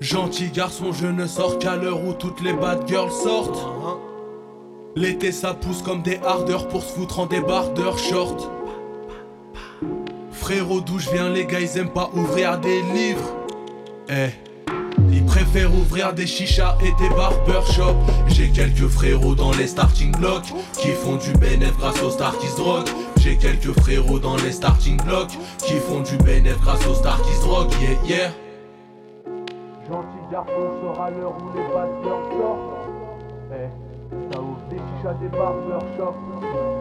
Gentil garçon, je ne sors qu'à l'heure où toutes les bad girls sortent. L'été ça pousse comme des hardeurs pour se foutre en débardeur short. Frérot, d'où je viens, les gars, ils aiment pas ouvrir des livres. Eh. Ils préfèrent ouvrir des chichas et des barbershops. J'ai quelques frérots dans les starting blocks qui font du bénéf grâce aux stars qui. J'ai quelques frérots dans les starting blocks qui font du bénéf grâce aux stars qui. Yeah, yeah. Gentil garçon sera l'heure où les girls sortent. Eh, ça ouvre des chichas, des barbershops.